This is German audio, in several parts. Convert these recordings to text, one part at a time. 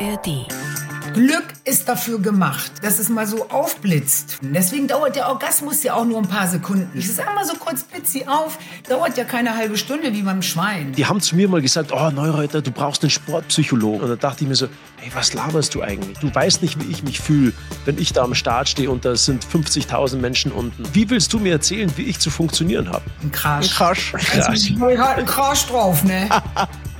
ARD. Glück ist dafür gemacht, dass es mal so aufblitzt. Deswegen dauert der Orgasmus ja auch nur ein paar Sekunden. Ich sag mal so kurz blitzi auf, dauert ja keine halbe Stunde wie beim Schwein. Die haben zu mir mal gesagt, oh Neureuter, du brauchst einen Sportpsychologen. Und da dachte ich mir so, ey, was laberst du eigentlich? Du weißt nicht, wie ich mich fühle, wenn ich da am Start stehe und da sind 50.000 Menschen unten. Wie willst du mir erzählen, wie ich zu funktionieren habe? Ein Crash. Ein Crash. Also, ich halt einen Crash drauf, ne?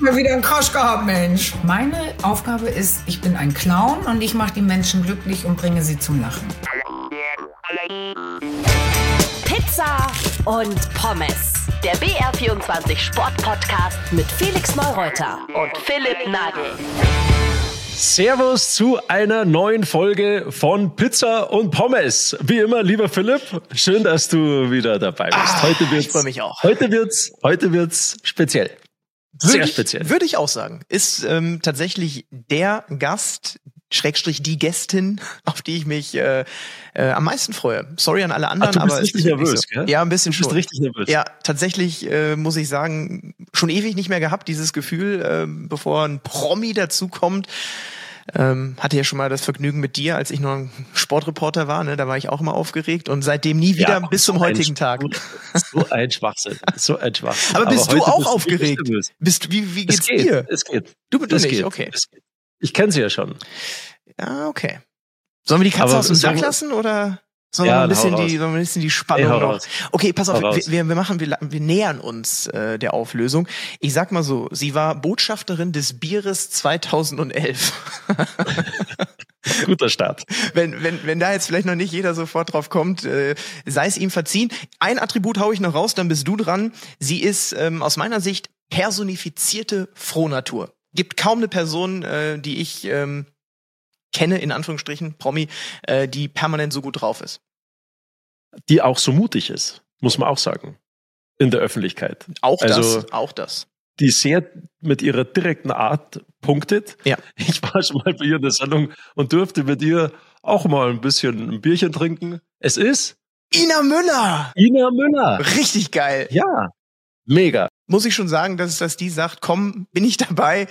Mal wieder einen Crash gehabt, Mensch. Meine Aufgabe ist, ich bin ein Clown und ich mache die Menschen glücklich und bringe sie zum Lachen. Pizza und Pommes. Der BR24 Sportpodcast mit Felix Neureuter und Philipp Nagel. Servus zu einer neuen Folge von Pizza und Pommes. Wie immer, lieber Philipp, schön, dass du wieder dabei bist. Ah, heute wird's, ich freu mich auch. Heute wird's, heute wird's speziell. Sehr Würde ich- speziell. Würde ich auch sagen. Ist ähm, tatsächlich der Gast, Schrägstrich die Gästin, auf die ich mich äh, äh, am meisten freue. Sorry an alle anderen, Ach, du bist aber es richtig nervös, so. gell? Ja, ein bisschen Du bist schon. richtig nervös. Ja, tatsächlich äh, muss ich sagen, schon ewig nicht mehr gehabt, dieses Gefühl, äh, bevor ein Promi dazukommt. Ähm, hatte ja schon mal das Vergnügen mit dir, als ich noch ein Sportreporter war, ne? da war ich auch immer aufgeregt und seitdem nie wieder Ja, bis zum so heutigen Tag. So ein Schwachsinn. So ein Schwachsinn. Aber bist du heute auch bist aufgeregt? Bist wie wie Es geht's geht, dir? es geht. Du, du Es nicht, geht. okay. Es geht. Ich kenne sie ja schon. Ja, okay. Sollen wir die Katze Aber aus dem Sack lassen oder sollen Ja, wir ein bisschen die, sollen wir ein bisschen die Spannung Ey, noch? raus. Okay, pass auf, wir, wir, wir machen, wir, wir nähern uns äh, der Auflösung. Ich sag mal so, sie war Botschafterin des Bieres 2011. Guter Start. wenn, wenn, wenn da jetzt vielleicht noch nicht jeder sofort drauf kommt, äh, sei es ihm verziehen. Ein Attribut hau ich noch raus, dann bist du dran. Sie ist ähm, aus meiner Sicht personifizierte Frohnatur. Gibt kaum eine Person, äh, die ich ähm, kenne, in Anführungsstrichen, Promi, äh, die permanent so gut drauf ist. Die auch so mutig ist, muss man auch sagen. In der Öffentlichkeit. Auch Also- das, auch das. die sehr mit ihrer direkten Art punktet. Ja. Ich war schon mal bei ihr in der Sendung und durfte mit ihr auch mal ein bisschen ein Bierchen trinken. Es ist Ina Müller! Ina Müller. Richtig geil. Ja, mega. Muss ich schon sagen, dass, dass die sagt, komm, bin ich dabei.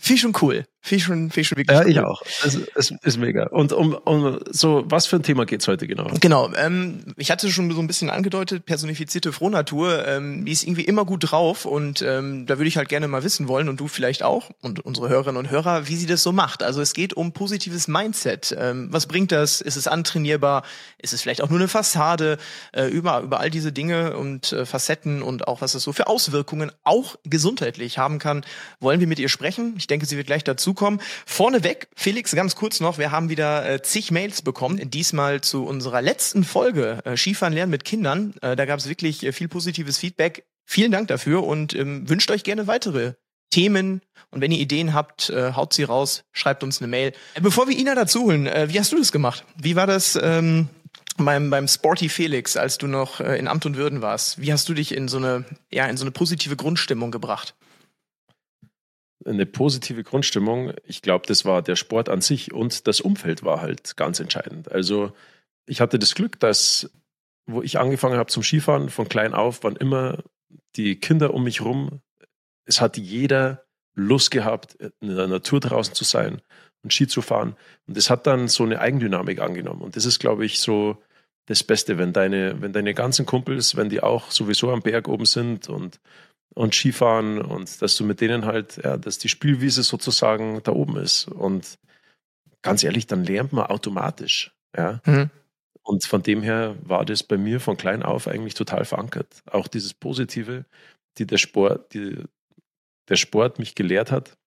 Ich schon cool. Finde ich schon, ich schon wirklich Ja, cool. ich auch. Es, es ist mega. Und um, um so, was für ein Thema geht's heute genau? Genau, ähm, ich hatte schon so ein bisschen angedeutet, personifizierte Frohnatur, ähm, die ist irgendwie immer gut drauf und ähm, da würde ich halt gerne mal wissen wollen und du vielleicht auch und unsere Hörerinnen und Hörer, wie sie das so macht. Also es geht um positives Mindset. Ähm, was bringt das? Ist es antrainierbar? Ist es vielleicht auch nur eine Fassade? Äh, über, über all diese Dinge und äh, Facetten und auch was es so für Auswirkungen auch gesundheitlich haben kann, wollen wir mit ihr sprechen. Ich denke, sie wird gleich dazukommen. Vorneweg, Felix, ganz kurz noch, wir haben wieder äh, zig Mails bekommen, diesmal zu unserer letzten Folge äh, Skifahren lernen mit Kindern. Äh, da gab es wirklich äh, viel positives Feedback. Vielen Dank dafür und ähm, wünscht euch gerne weitere Themen. Und wenn ihr Ideen habt, äh, haut sie raus, schreibt uns eine Mail. Äh, bevor wir Ina dazu holen, äh, wie hast du das gemacht? Wie war das ähm, beim, beim Sporty Felix, als du noch in Amt und Würden warst? Wie hast du dich in so eine, ja, in so eine positive Grundstimmung gebracht? Eine positive Grundstimmung. Ich glaube, das war der Sport an sich und das Umfeld war halt ganz entscheidend. Also ich hatte das Glück, dass, wo ich angefangen habe zum Skifahren, von klein auf, waren immer die Kinder um mich rum. Es hat jeder Lust gehabt, in der Natur draußen zu sein und Ski zu fahren. Und das hat dann so eine Eigendynamik angenommen. Und das ist, glaube ich, so das Beste, wenn deine, wenn deine ganzen Kumpels, wenn die auch sowieso am Berg oben sind und, und Skifahren und dass du mit denen halt, ja, dass die Spielwiese sozusagen da oben ist. Und ganz ehrlich, dann lernt man automatisch. Ja. Mhm. Und von dem her war das bei mir von klein auf eigentlich total verankert. Auch dieses Positive, die der Sport, die der Sport mich gelehrt hat,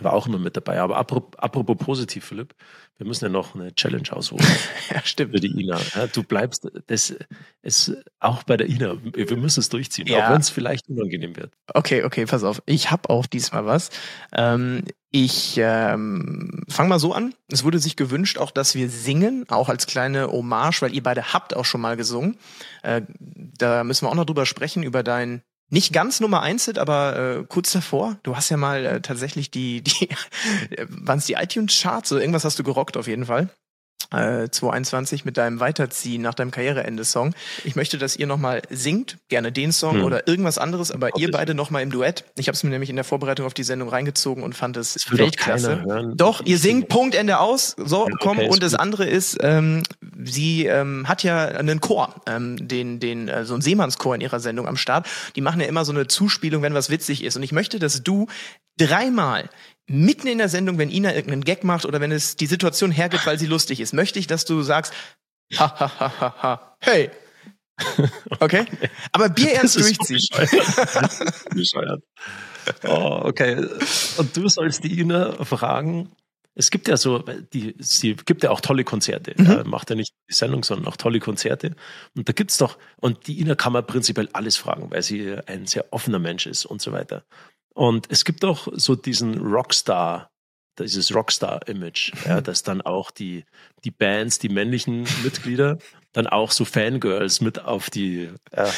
war auch immer mit dabei. Aber apropos, apropos positiv, Philipp, wir müssen ja noch eine Challenge ausholen Ja, stimmt. für die Ina. Ja, du bleibst, das ist auch bei der Ina. Wir müssen es durchziehen, Ja. auch wenn es vielleicht unangenehm wird. Okay, okay, pass auf. Ich habe auch diesmal was. Ähm, ich ähm, fange mal so an. Es wurde sich gewünscht, auch dass wir singen, auch als kleine Hommage, weil ihr beide habt auch schon mal gesungen. Äh, da müssen wir auch noch drüber sprechen, über dein nicht ganz Nummer eins Hit, aber äh, kurz davor. Du hast ja mal äh, tatsächlich die, die waren es die iTunes Charts oder irgendwas hast du gerockt auf jeden Fall. Äh, 2021 mit deinem Weiterziehen nach deinem Karriereende-Song. Ich möchte, dass ihr nochmal singt, gerne den Song Hm. oder irgendwas anderes, aber Ob ihr beide nochmal im Duett. Ich habe es mir nämlich in der Vorbereitung auf die Sendung reingezogen und fand es doch Weltklasse. hören. Doch, ihr singt. Punkt, Ende aus. So, Ja, komm. okay, Und das gut. andere ist, ähm, sie ähm, hat ja einen Chor, ähm, den, den, äh, so ein Seemannschor in ihrer Sendung am Start. Die machen ja immer so eine Zuspielung, wenn was witzig ist. Und ich möchte, dass du dreimal mitten in der Sendung, wenn Ina irgendeinen Gag macht oder wenn es die Situation hergibt, weil sie lustig ist, möchte ich, dass du sagst, ha, ha, ha, ha, ha, hey. Okay? Aber Bierernst ist so durchziehen. ist bescheuert. Oh, okay. Und du sollst die Ina fragen. Es gibt ja so, die, sie gibt ja auch tolle Konzerte. Mhm. Ja, macht ja nicht die Sendung, sondern auch tolle Konzerte. Und da gibt's doch, und die Ina kann man prinzipiell alles fragen, weil sie ein sehr offener Mensch ist und so weiter. Und es gibt doch so diesen Rockstar, dieses Rockstar-Image, ja, dass dann auch die, die Bands, die männlichen Mitglieder, dann auch so Fangirls mit auf die ja,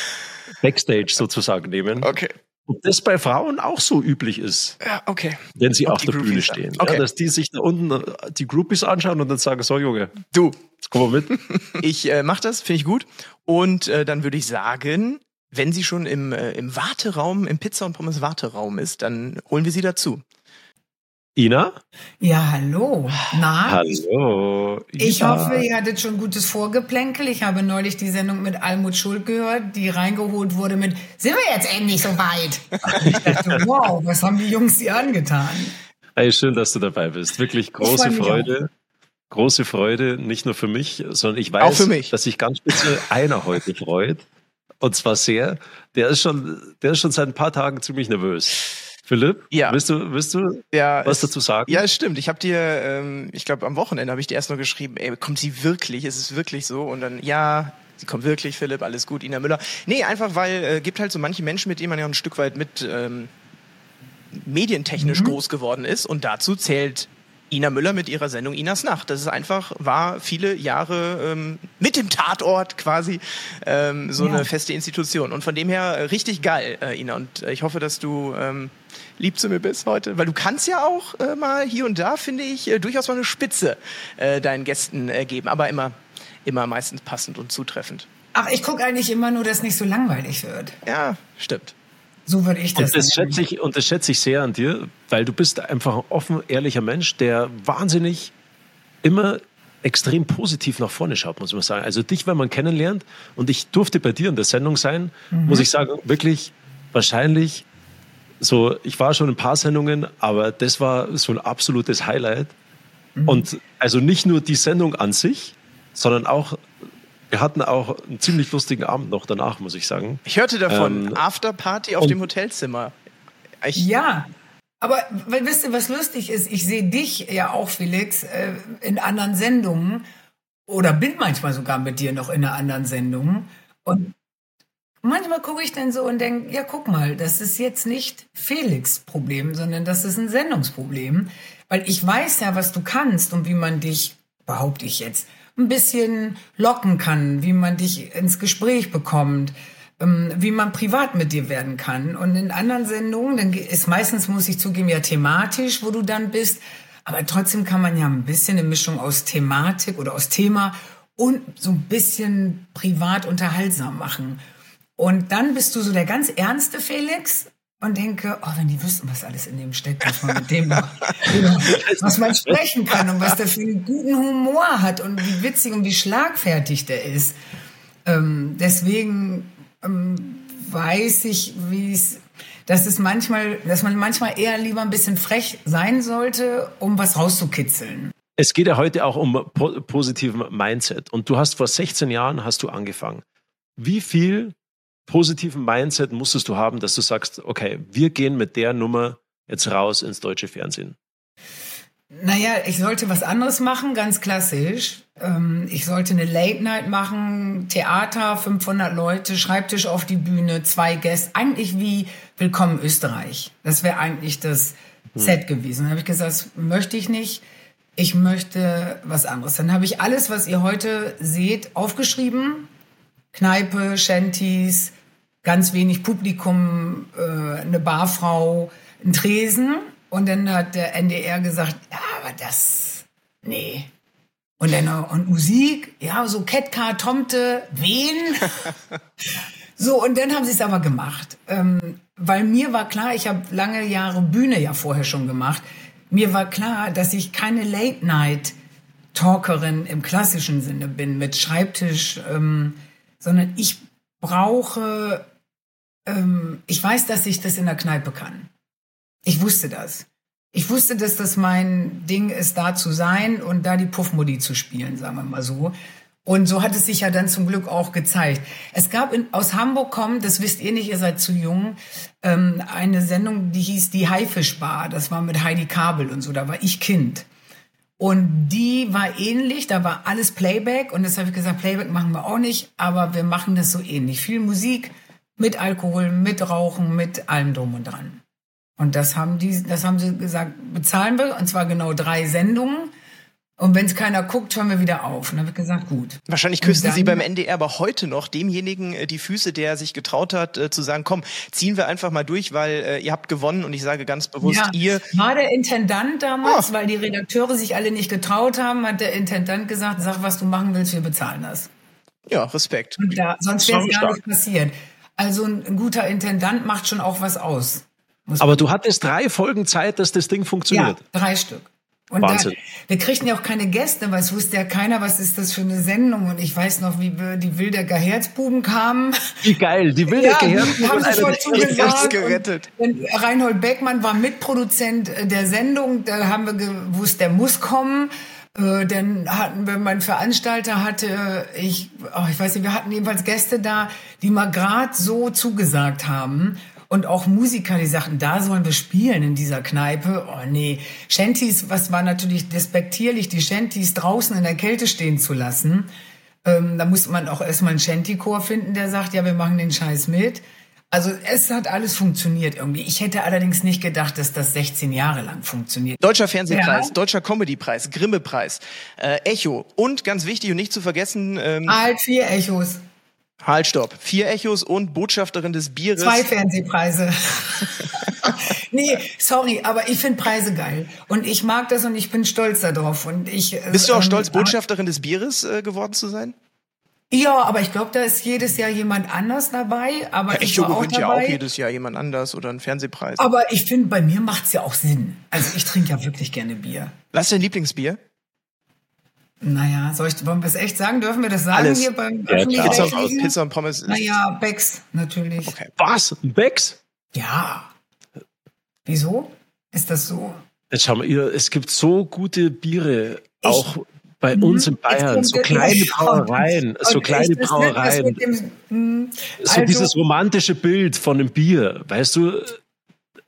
Backstage sozusagen nehmen. Okay. Und das bei Frauen auch so üblich ist, Ja, okay. wenn sie Und auf der Bühne Groupies stehen. dann. Okay. Ja, dass die sich da unten äh, die Groupies anschauen und dann sagen, so Junge, Du, komm mal mit. Ich äh, mach das, finde ich gut. Und äh, dann würde ich sagen, wenn sie schon im, äh, im Warteraum, im Pizza- und Pommes-Warteraum ist, dann holen wir sie dazu. Ina? Ja, hallo. Na? Hallo. Ich Ina. hoffe, ihr hattet schon gutes Vorgeplänkel. Ich habe neulich die Sendung mit Almut Schuld gehört, die reingeholt wurde mit Sind wir jetzt endlich so weit? Ich dachte, wow, was haben die Jungs dir angetan? Hey, schön, dass du dabei bist. Wirklich große Freude. Große Freude, nicht nur für mich, sondern ich weiß, Auch für mich. dass sich ganz speziell einer heute freut. Und zwar sehr. Der ist schon, der ist schon seit ein paar Tagen ziemlich nervös. Philipp, Ja. willst du, willst du Ja, was es- dazu sagen? Ja, es stimmt. Ich habe dir, ähm, ich glaube, am Wochenende habe ich dir erst noch geschrieben, ey, kommt sie wirklich? Ist es wirklich so? Und dann, ja, sie kommt wirklich, Philipp, alles gut, Ina Müller. Nee, einfach weil äh, gibt halt so manche Menschen, mit denen man ja ein Stück weit mit ähm, medientechnisch groß geworden ist. Und dazu zählt Ina Müller mit ihrer Sendung Inas Nacht. Das ist einfach, war viele Jahre ähm, mit dem Tatort quasi ähm, so Ja. eine feste Institution. Und von dem her äh, richtig geil, äh, Ina. Und äh, ich hoffe, dass du ähm, lieb zu mir bist heute. Weil du kannst ja auch äh, mal hier und da, finde ich, durchaus mal eine Spitze deinen Gästen geben. Aber immer, immer meistens passend und zutreffend. Ach, ich gucke eigentlich immer nur, dass nicht so langweilig wird. Ja, stimmt. So würde ich das Und das, schätze ich, und das schätze ich sehr an dir, weil du bist einfach ein offen, ehrlicher Mensch, der wahnsinnig immer extrem positiv nach vorne schaut, muss man sagen. Also dich, wenn man kennenlernt, und ich durfte bei dir in der Sendung sein, muss ich sagen, wirklich wahrscheinlich so, ich war schon in ein paar Sendungen, aber das war so ein absolutes Highlight. Und also nicht nur die Sendung an sich, sondern auch, wir hatten auch einen ziemlich lustigen Abend noch danach, muss ich sagen. Ich hörte davon, Ähm, Afterparty auf dem Hotelzimmer. Ich, Ja, aber weil, wisst ihr, was lustig ist? Ich sehe dich ja auch, Felix, äh, in anderen Sendungen oder bin manchmal sogar mit dir noch in einer anderen Sendung. Und manchmal gucke ich dann so und denke, ja, guck mal, das ist jetzt nicht Felix Problem, sondern das ist ein Sendungsproblem. Weil ich weiß ja, was du kannst und wie man dich, behaupte ich jetzt, ein bisschen locken kann, wie man dich ins Gespräch bekommt, ähm, wie man privat mit dir werden kann. Und in anderen Sendungen, dann ist meistens, muss ich zugeben, ja thematisch, wo du dann bist. Aber trotzdem kann man ja ein bisschen eine Mischung aus Thematik oder aus Thema und so ein bisschen privat unterhaltsam machen. Und dann bist du so der ganz ernste Felix und denke, oh, wenn die wüssten, was alles in dem steckt, was man mit dem über, was man sprechen kann und was der für einen guten Humor hat und wie witzig und wie schlagfertig der ist. Ähm, deswegen ähm, weiß ich, wie es, dass es manchmal, dass man manchmal eher lieber ein bisschen frech sein sollte, um was rauszukitzeln. Es geht ja heute auch um po positiven Mindset. Und du hast vor 16 Jahren hast du angefangen. Wie viel positiven Mindset musstest du haben, dass du sagst, okay, wir gehen mit der Nummer jetzt raus ins deutsche Fernsehen? Naja, ich sollte was anderes machen, ganz klassisch. Ähm, ich sollte eine Late Night machen, Theater, 500 Leute, Schreibtisch auf die Bühne, zwei Gäste, eigentlich wie Willkommen Österreich. Das wäre eigentlich das Set gewesen. Dann habe ich gesagt, das möchte ich nicht. Ich möchte was anderes. Dann habe ich alles, was ihr heute seht, aufgeschrieben. Kneipe, Shanties, ganz wenig Publikum, äh, eine Barfrau, ein Tresen. Und dann hat der NDR gesagt, ja, aber das, nee, Und dann und Musik, ja, so Ketka, Tomte, Wen. so, und dann haben sie es aber gemacht. Ähm, weil mir war klar, ich habe lange Jahre Bühne ja vorher schon gemacht. Mir war klar, dass ich keine Late-Night-Talkerin im klassischen Sinne bin, mit Schreibtisch, ähm, sondern ich brauche, ähm, ich weiß, dass ich das in der Kneipe kann. Ich wusste das. Ich wusste, dass das mein Ding ist, da zu sein und da die Puffmodi zu spielen, sagen wir mal so. Und so hat es sich ja dann zum Glück auch gezeigt. Es gab in, aus Hamburg kommen, das wisst ihr nicht, ihr seid zu jung, ähm, eine Sendung, die hieß die Haifischbar. Das war mit Heidi Kabel und so, da war ich Kind. Und die war ähnlich, da war alles Playback und das habe ich gesagt, Playback machen wir auch nicht, aber wir machen das so ähnlich. Viel Musik mit Alkohol, mit Rauchen, mit allem drum und dran. Und das haben die, das haben sie gesagt, bezahlen wir, und zwar genau drei Sendungen. Und wenn es keiner guckt, hören wir wieder auf. Und dann wird gesagt, gut. Wahrscheinlich küssen Sie beim NDR aber heute noch demjenigen äh, die Füße, der sich getraut hat, äh, zu sagen, komm, ziehen wir einfach mal durch, weil äh, ihr habt gewonnen und ich sage ganz bewusst, ja, ihr. War der Intendant damals, oh. weil die Redakteure sich alle nicht getraut haben, hat der Intendant gesagt, sag, was du machen willst, wir bezahlen das. Ja, Respekt. Und da, sonst wäre es gar nicht passiert. Also ein, guter Intendant macht schon auch was aus. Aber du hattest drei Folgen Zeit, dass das Ding funktioniert. Ja, drei Stück. Und Wahnsinn. Da, wir kriegten ja auch keine Gäste, weil es wusste ja keiner, was ist das für eine Sendung. Und ich weiß noch, wie wir die Wildecker Herzbuben kamen. Wie geil, die Wildecker ja, Herzbuben haben sich voll zugesagt. gerettet. Und Reinhold Beckmann war Mitproduzent der Sendung. Da haben wir gewusst, der muss kommen. Äh, dann hatten wir, mein Veranstalter hatte, ich, oh, ich weiß nicht, wir hatten jedenfalls Gäste da, die mal grad so zugesagt haben. Und auch Musiker, die sagten, da sollen wir spielen in dieser Kneipe. Oh nee, Shanties, was war natürlich despektierlich, die Shanties draußen in der Kälte stehen zu lassen. Ähm, da musste man auch erstmal einen Shanty-Chor finden, der sagt, ja, wir machen den Scheiß mit. Also es hat alles funktioniert irgendwie. Ich hätte allerdings nicht gedacht, dass das 16 Jahre lang funktioniert. Deutscher Fernsehpreis, ja. Deutscher Comedypreis, Grimme-Preis, äh, Echo und ganz wichtig und nicht zu vergessen... Ähm, halt vier Echos. Halt, stopp. Vier Echos und Botschafterin des Bieres. Zwei Fernsehpreise. nee, sorry, aber ich finde Preise geil. Und ich mag das und ich bin stolz darauf. Und ich, äh, Bist du auch ähm, stolz, Botschafterin des Bieres äh, geworden zu sein? Ja, aber ich glaube, da ist jedes Jahr jemand anders dabei. Aber ja, ich war auch dabei. ja auch jedes Jahr jemand anders oder ein Fernsehpreis. Aber ich finde, bei mir macht's ja auch Sinn. Also ich trinke ja wirklich gerne Bier. Was ist dein Lieblingsbier? Naja, soll ich, wollen wir es echt sagen? Dürfen wir das sagen Alles. hier beim ja, Pizza, aus Pizza und Pommes ist Naja, Becks, natürlich. Okay. Was? Becks? Ja. Wieso? Ist das so? Jetzt schau mal, ihr, es gibt so gute Biere, ich, auch bei uns in Bayern, so kleine Brauereien, so kleine Brauereien. Dem, hm, so also, dieses romantische Bild von einem Bier, weißt du?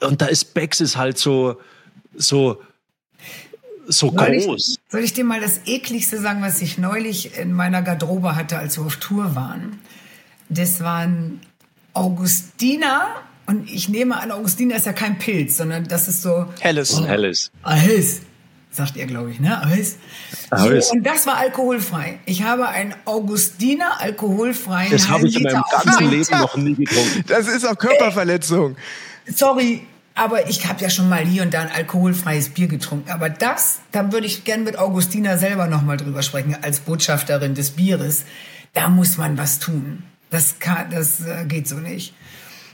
Und da ist Becks ist halt so, so, so soll groß. Ich, soll ich dir mal das ekligste sagen, was ich neulich in meiner Garderobe hatte, als wir auf Tour waren? Das waren Augustiner und ich nehme an, Augustiner ist ja kein Pilz, sondern das ist so helles. Oh, helles. Helles. Sagt ihr, glaube ich, ne? Helles. So, und das war alkoholfrei. Ich habe ein Augustiner alkoholfreien Das habe ich in meinem ganzen Leben noch nie getrunken. Das ist auch Körperverletzung. Sorry, aber ich habe ja schon mal hier und da ein alkoholfreies Bier getrunken. Aber das, da würde ich gern mit Augustina selber noch mal drüber sprechen, als Botschafterin des Bieres. Da muss man was tun. Das, kann, das äh, geht so nicht.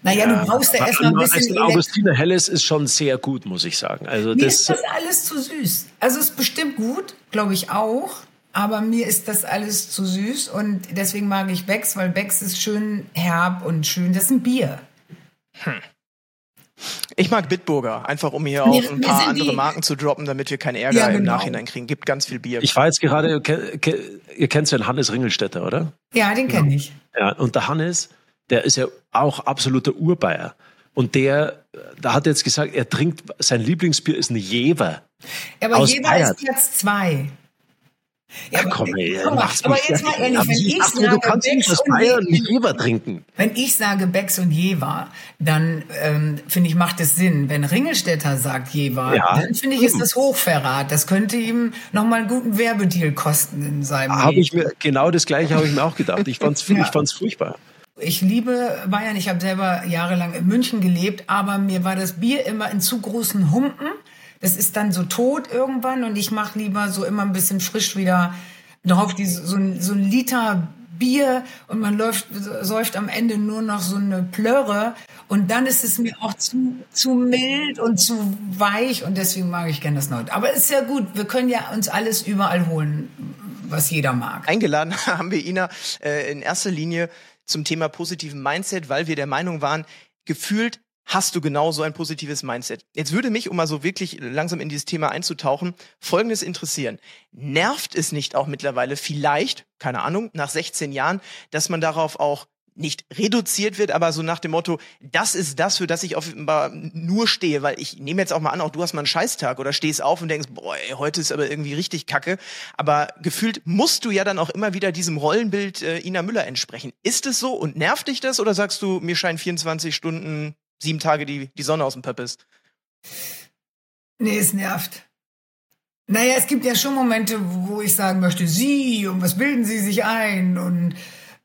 Naja, ja, du brauchst ja erstmal ein bisschen. Also Augustina Helles ist schon sehr gut, muss ich sagen. Also mir das ist das alles zu süß. Also es ist bestimmt gut, glaube ich auch. Aber mir ist das alles zu süß und deswegen mag ich Becks, weil Becks ist schön herb und schön. Das ist ein Bier. Hm. Ich mag Bitburger, einfach um hier auch ein paar andere Marken zu droppen, damit wir keinen Ärger ja, genau. im Nachhinein kriegen. Gibt ganz viel Bier. Ich war jetzt gerade, ihr kennt ja den Hannes Ringelstädter, oder? Ja, den kenne ich. Ja, und der Hannes, der ist ja auch absoluter Urbayer. Und der, da hat er jetzt gesagt, er trinkt, sein Lieblingsbier ist ein Jever. Ja, aber Jever Bayern. ist Platz zwei. Ja, aber, komm, ey, aber, aber jetzt mal ehrlich, wenn ich, ich sage, du kannst Becks nicht Bayern und Jever trinken. Wenn ich sage Becks und Jever, dann ähm, finde ich, macht es Sinn. Wenn Ringelstädter sagt Jever, ja, dann finde ich, ist das Hochverrat. Das könnte ihm nochmal einen guten Werbedeal kosten in seinem Habe ich mir, genau das Gleiche habe ich mir auch gedacht. Ich fand's, ja. ich fand's furchtbar. Ich liebe Bayern. Ich habe selber jahrelang in München gelebt, aber mir war das Bier immer in zu großen Humpen das ist dann so tot irgendwann und ich mache lieber so immer ein bisschen frisch wieder drauf, die, so, ein, so ein Liter Bier und man läuft, säuft am Ende nur noch so eine Plörre und dann ist es mir auch zu, zu mild und zu weich und deswegen mag ich gerne das Nord. Aber ist ja gut, wir können ja uns alles überall holen, was jeder mag. Eingeladen haben wir Ina äh, in erster Linie zum Thema positiven Mindset, weil wir der Meinung waren, gefühlt hast du genau so ein positives Mindset. Jetzt würde mich, um mal so wirklich langsam in dieses Thema einzutauchen, Folgendes interessieren. Nervt es nicht auch mittlerweile vielleicht, keine Ahnung, nach 16 Jahren, dass man darauf auch nicht reduziert wird, aber so nach dem Motto, das ist das, für das ich offenbar nur stehe, weil ich nehme jetzt auch mal an, auch du hast mal einen Scheißtag oder stehst auf und denkst, boah, ey, heute ist aber irgendwie richtig kacke, aber gefühlt musst du ja dann auch immer wieder diesem Rollenbild äh, Ina Müller entsprechen. Ist es so und nervt dich das oder sagst du, mir scheinen 24 Stunden, sieben Tage die, die Sonne aus dem Pöppis? Nee, es nervt. Naja, es gibt ja schon Momente, wo ich sagen möchte, Sie und was bilden Sie sich ein und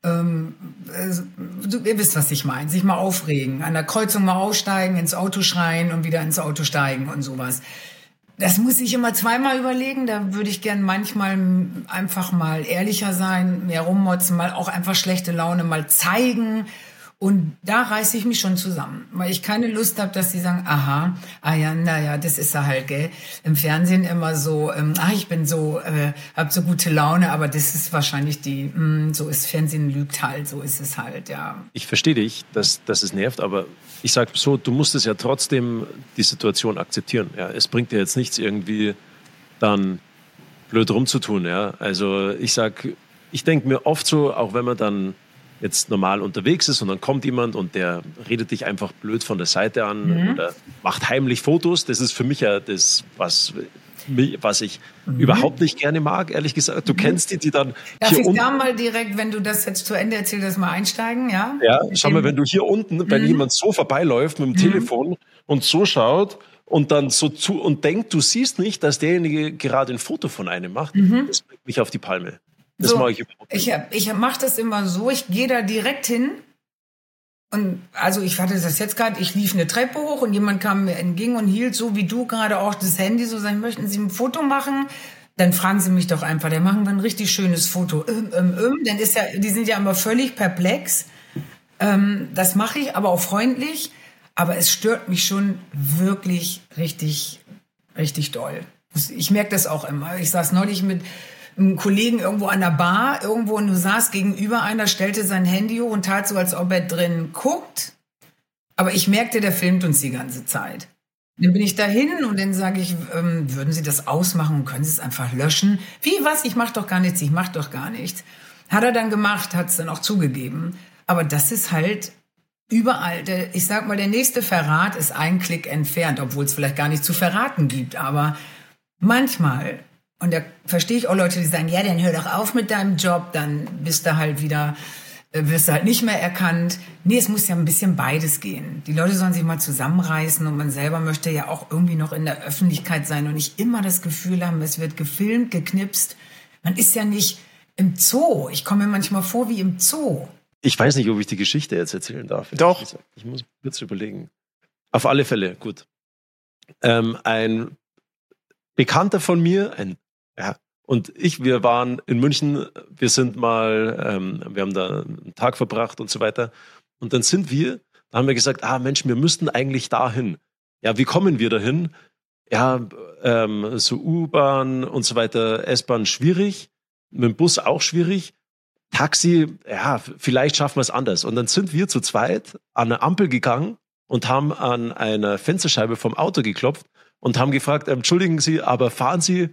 ähm, äh, ihr wisst, was ich meine, sich mal aufregen, an der Kreuzung mal aussteigen, ins Auto schreien und wieder ins Auto steigen und sowas. Das muss ich immer zweimal überlegen. Da würde ich gern manchmal einfach mal ehrlicher sein, mehr rummotzen, mal auch einfach schlechte Laune mal zeigen und da reiße ich mich schon zusammen, weil ich keine Lust habe, dass sie sagen, aha, ah ja, naja, das ist er halt, gell. Im Fernsehen immer so, ähm, ah, ich bin so, äh, hab so gute Laune, aber das ist wahrscheinlich die, mh, hm, so ist Fernsehen lügt halt, so ist es halt, ja. Ich verstehe dich, dass, dass es nervt, aber ich sag so, du musst es ja trotzdem die Situation akzeptieren. Ja, es bringt dir jetzt nichts irgendwie dann blöd rumzutun, ja. Also ich sag, ich denke mir oft so, auch wenn man dann jetzt normal unterwegs ist und dann kommt jemand und der redet dich einfach blöd von der Seite an mhm. oder macht heimlich Fotos. Das ist für mich ja das, was was ich mhm. überhaupt nicht gerne mag, ehrlich gesagt. Du mhm. kennst die, die dann. Darf ich da mal direkt, wenn du das jetzt zu Ende erzählst, mal einsteigen, ja? Ja, schau mal, wenn du hier unten, wenn mhm. jemand so vorbeiläuft mit dem mhm. Telefon und so schaut und dann so zu und denkt, du siehst nicht, dass derjenige gerade ein Foto von einem macht, mhm. das bringt mich auf die Palme. Das so, mache ich. Ich, ich mache das immer so, ich gehe da direkt hin. Und also ich hatte das jetzt gerade, ich lief eine Treppe hoch und jemand kam mir entgegen und hielt so wie du gerade auch das Handy, so sagen, möchten Sie ein Foto machen? Dann fragen Sie mich doch einfach, dann machen wir ein richtig schönes Foto. Ähm, ähm, ähm, dann ist ja, die sind ja immer völlig perplex. Ähm, das mache ich, aber auch freundlich. Aber es stört mich schon wirklich richtig, richtig doll. Ich merke das auch immer. Ich saß neulich mit einen Kollegen irgendwo an der Bar, irgendwo und du saß gegenüber einer, stellte sein Handy hoch und tat so, als ob er drin guckt. Aber ich merkte, der filmt uns die ganze Zeit. Dann bin ich dahin und dann sage ich, ähm, würden Sie das ausmachen und können Sie es einfach löschen? Wie, was? Ich mache doch gar nichts, ich mache doch gar nichts. Hat er dann gemacht, hat es dann auch zugegeben. Aber das ist halt überall. Der, ich sag mal, der nächste Verrat ist ein Klick entfernt, obwohl es vielleicht gar nicht zu verraten gibt. Aber manchmal und da verstehe ich auch Leute, die sagen, ja, dann hör doch auf mit deinem Job, dann bist du halt wieder, äh, wirst du halt nicht mehr erkannt. Nee, es muss ja ein bisschen beides gehen. Die Leute sollen sich mal zusammenreißen und man selber möchte ja auch irgendwie noch in der Öffentlichkeit sein und nicht immer das Gefühl haben, es wird gefilmt, geknipst. Man ist ja nicht im Zoo. Ich komme mir manchmal vor wie im Zoo. Ich weiß nicht, ob ich die Geschichte jetzt erzählen darf. Doch. Ich muss kurz überlegen. Auf alle Fälle, gut. Ähm, ein Bekannter von mir, ein ja. Und ich, wir waren in München, wir sind mal, ähm, wir haben da einen Tag verbracht und so weiter. Und dann sind wir, da haben wir gesagt, ah Mensch, wir müssten eigentlich dahin. Ja, wie kommen wir dahin? Ja, ähm, so U-Bahn und so weiter, S-Bahn schwierig, mit dem Bus auch schwierig. Taxi, ja, vielleicht schaffen wir es anders. Und dann sind wir zu zweit an eine Ampel gegangen und haben an einer Fensterscheibe vom Auto geklopft und haben gefragt, entschuldigen Sie, aber fahren Sie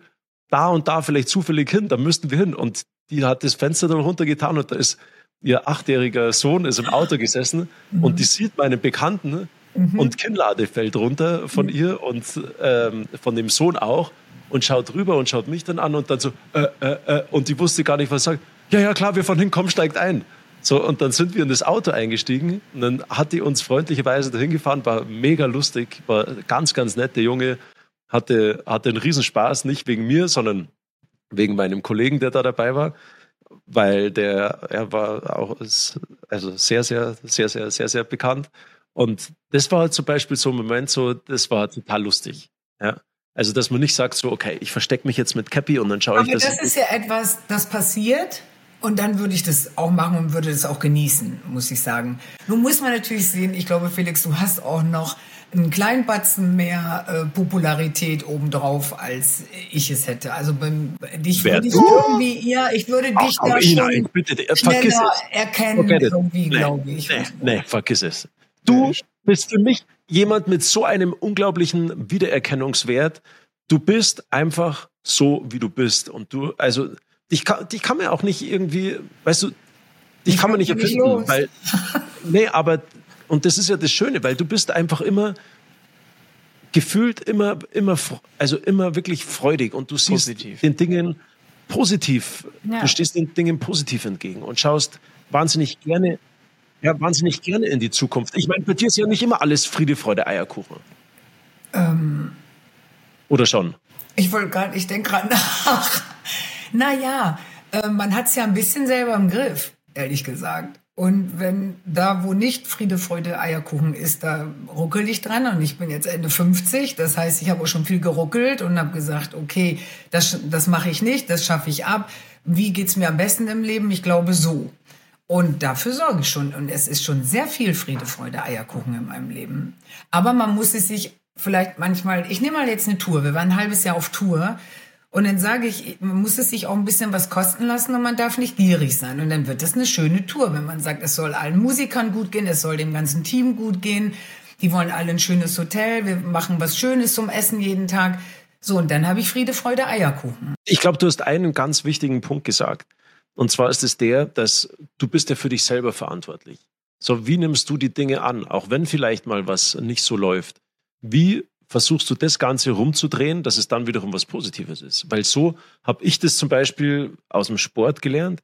da und da vielleicht zufällig hin, da müssten wir hin. Und die hat das Fenster dann runtergetan und da ist ihr achtjähriger Sohn ist im Auto gesessen mhm. und die sieht meinen Bekannten mhm. und Kinnlade fällt runter von mhm. ihr und ähm, von dem Sohn auch und schaut rüber und schaut mich dann an und dann so, äh, äh, äh, und die wusste gar nicht, was sagt. Ja, ja, klar, wir von hinkommen, steigt ein. So, und dann sind wir in das Auto eingestiegen und dann hat die uns freundlicherweise dahin gefahren, war mega lustig, war ganz, ganz nett, der Junge, hatte, hatte einen Riesenspaß, nicht wegen mir, sondern wegen meinem Kollegen, der da dabei war, weil der, er war auch also sehr, sehr, sehr, sehr, sehr, sehr bekannt. Und das war zum Beispiel so ein Moment, so, das war total lustig. Ja. Also, dass man nicht sagt, so, okay, ich verstecke mich jetzt mit Cappy und dann schaue ich, Aber dass das ist ja etwas, das passiert und dann würde ich das auch machen und würde das auch genießen, muss ich sagen. Nun muss man natürlich sehen, ich glaube, Felix, du hast auch noch einen kleinen Batzen mehr äh, Popularität obendrauf, als ich es hätte. Also beim, dich Wer würde ich du? irgendwie, ja, ich würde Ach, dich da Ina, schon ich bitte dich, vergiss schneller es. erkennen, irgendwie, Nee, glaube ich. Nee, nee, vergiss es. Du bist für mich jemand mit so einem unglaublichen Wiedererkennungswert. Du bist einfach so, wie du bist. Und du, also, dich kann, dich kann man auch nicht irgendwie, weißt du, dich kann man nicht erfinden, weil, nee, aber, und das ist ja das Schöne, weil du bist einfach immer, gefühlt immer, immer, also immer wirklich freudig und du siehst Positiv. den Dingen positiv, Ja. du stehst den Dingen positiv entgegen und schaust wahnsinnig gerne, ja, wahnsinnig gerne in die Zukunft. Ich meine, bei dir ist ja nicht immer alles Friede, Freude, Eierkuchen. Oder schon? Ich wollte gerade, ich denke gerade nach. Naja, äh, man hat es ja ein bisschen selber im Griff, ehrlich gesagt. Und wenn da, wo nicht Friede, Freude, Eierkuchen ist, da ruckel ich dran. Und ich bin jetzt Ende 50. Das heißt, ich habe auch schon viel geruckelt und habe gesagt, okay, das, das mache ich nicht, das schaffe ich ab. Wie geht's mir am besten im Leben? Ich glaube so. Und dafür sorge ich schon. Und es ist schon sehr viel Friede, Freude, Eierkuchen in meinem Leben. Aber man muss es sich vielleicht manchmal, ich nehme mal jetzt eine Tour. Wir waren ein halbes Jahr auf Tour. Und dann sage ich, man muss es sich auch ein bisschen was kosten lassen und man darf nicht gierig sein. Und dann wird das eine schöne Tour, wenn man sagt, es soll allen Musikern gut gehen, es soll dem ganzen Team gut gehen. Die wollen alle ein schönes Hotel, wir machen was Schönes zum Essen jeden Tag. So, und dann habe ich Friede, Freude, Eierkuchen. Ich glaube, du hast einen ganz wichtigen Punkt gesagt. Und zwar ist es der, dass du bist ja für dich selber verantwortlich. So, wie nimmst du die Dinge an, auch wenn vielleicht mal was nicht so läuft? Wie versuchst du das Ganze rumzudrehen, dass es dann wiederum was Positives ist? Weil so habe ich das zum Beispiel aus dem Sport gelernt.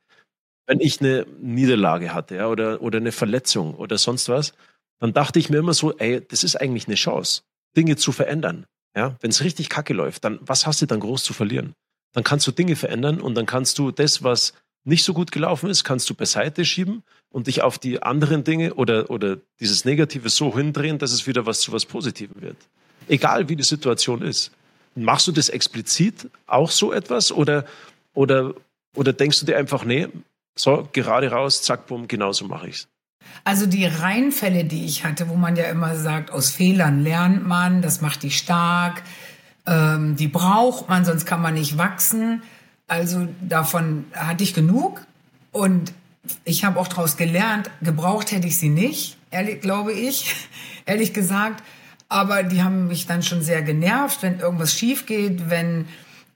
Wenn ich eine Niederlage hatte ja, oder, oder eine Verletzung oder sonst was, dann dachte ich mir immer so, ey, das ist eigentlich eine Chance, Dinge zu verändern. Ja, wenn es richtig kacke läuft, dann was hast du dann groß zu verlieren? Dann kannst du Dinge verändern und dann kannst du das, was nicht so gut gelaufen ist, kannst du beiseite schieben und dich auf die anderen Dinge oder, oder dieses Negative so hindrehen, dass es wieder was zu was Positivem wird. Egal wie die Situation ist. Machst du das explizit auch so etwas oder, oder, oder denkst du dir einfach, nee, so, gerade raus, zack, bumm, genauso mache ich's. Also die Reinfälle, die ich hatte, wo man ja immer sagt, aus Fehlern lernt man, das macht dich stark, ähm, die braucht man, sonst kann man nicht wachsen. Also davon hatte ich genug und ich habe auch daraus gelernt, gebraucht hätte ich sie nicht, ehrlich, glaube ich, ehrlich gesagt. Aber die haben mich dann schon sehr genervt, wenn irgendwas schief geht, wenn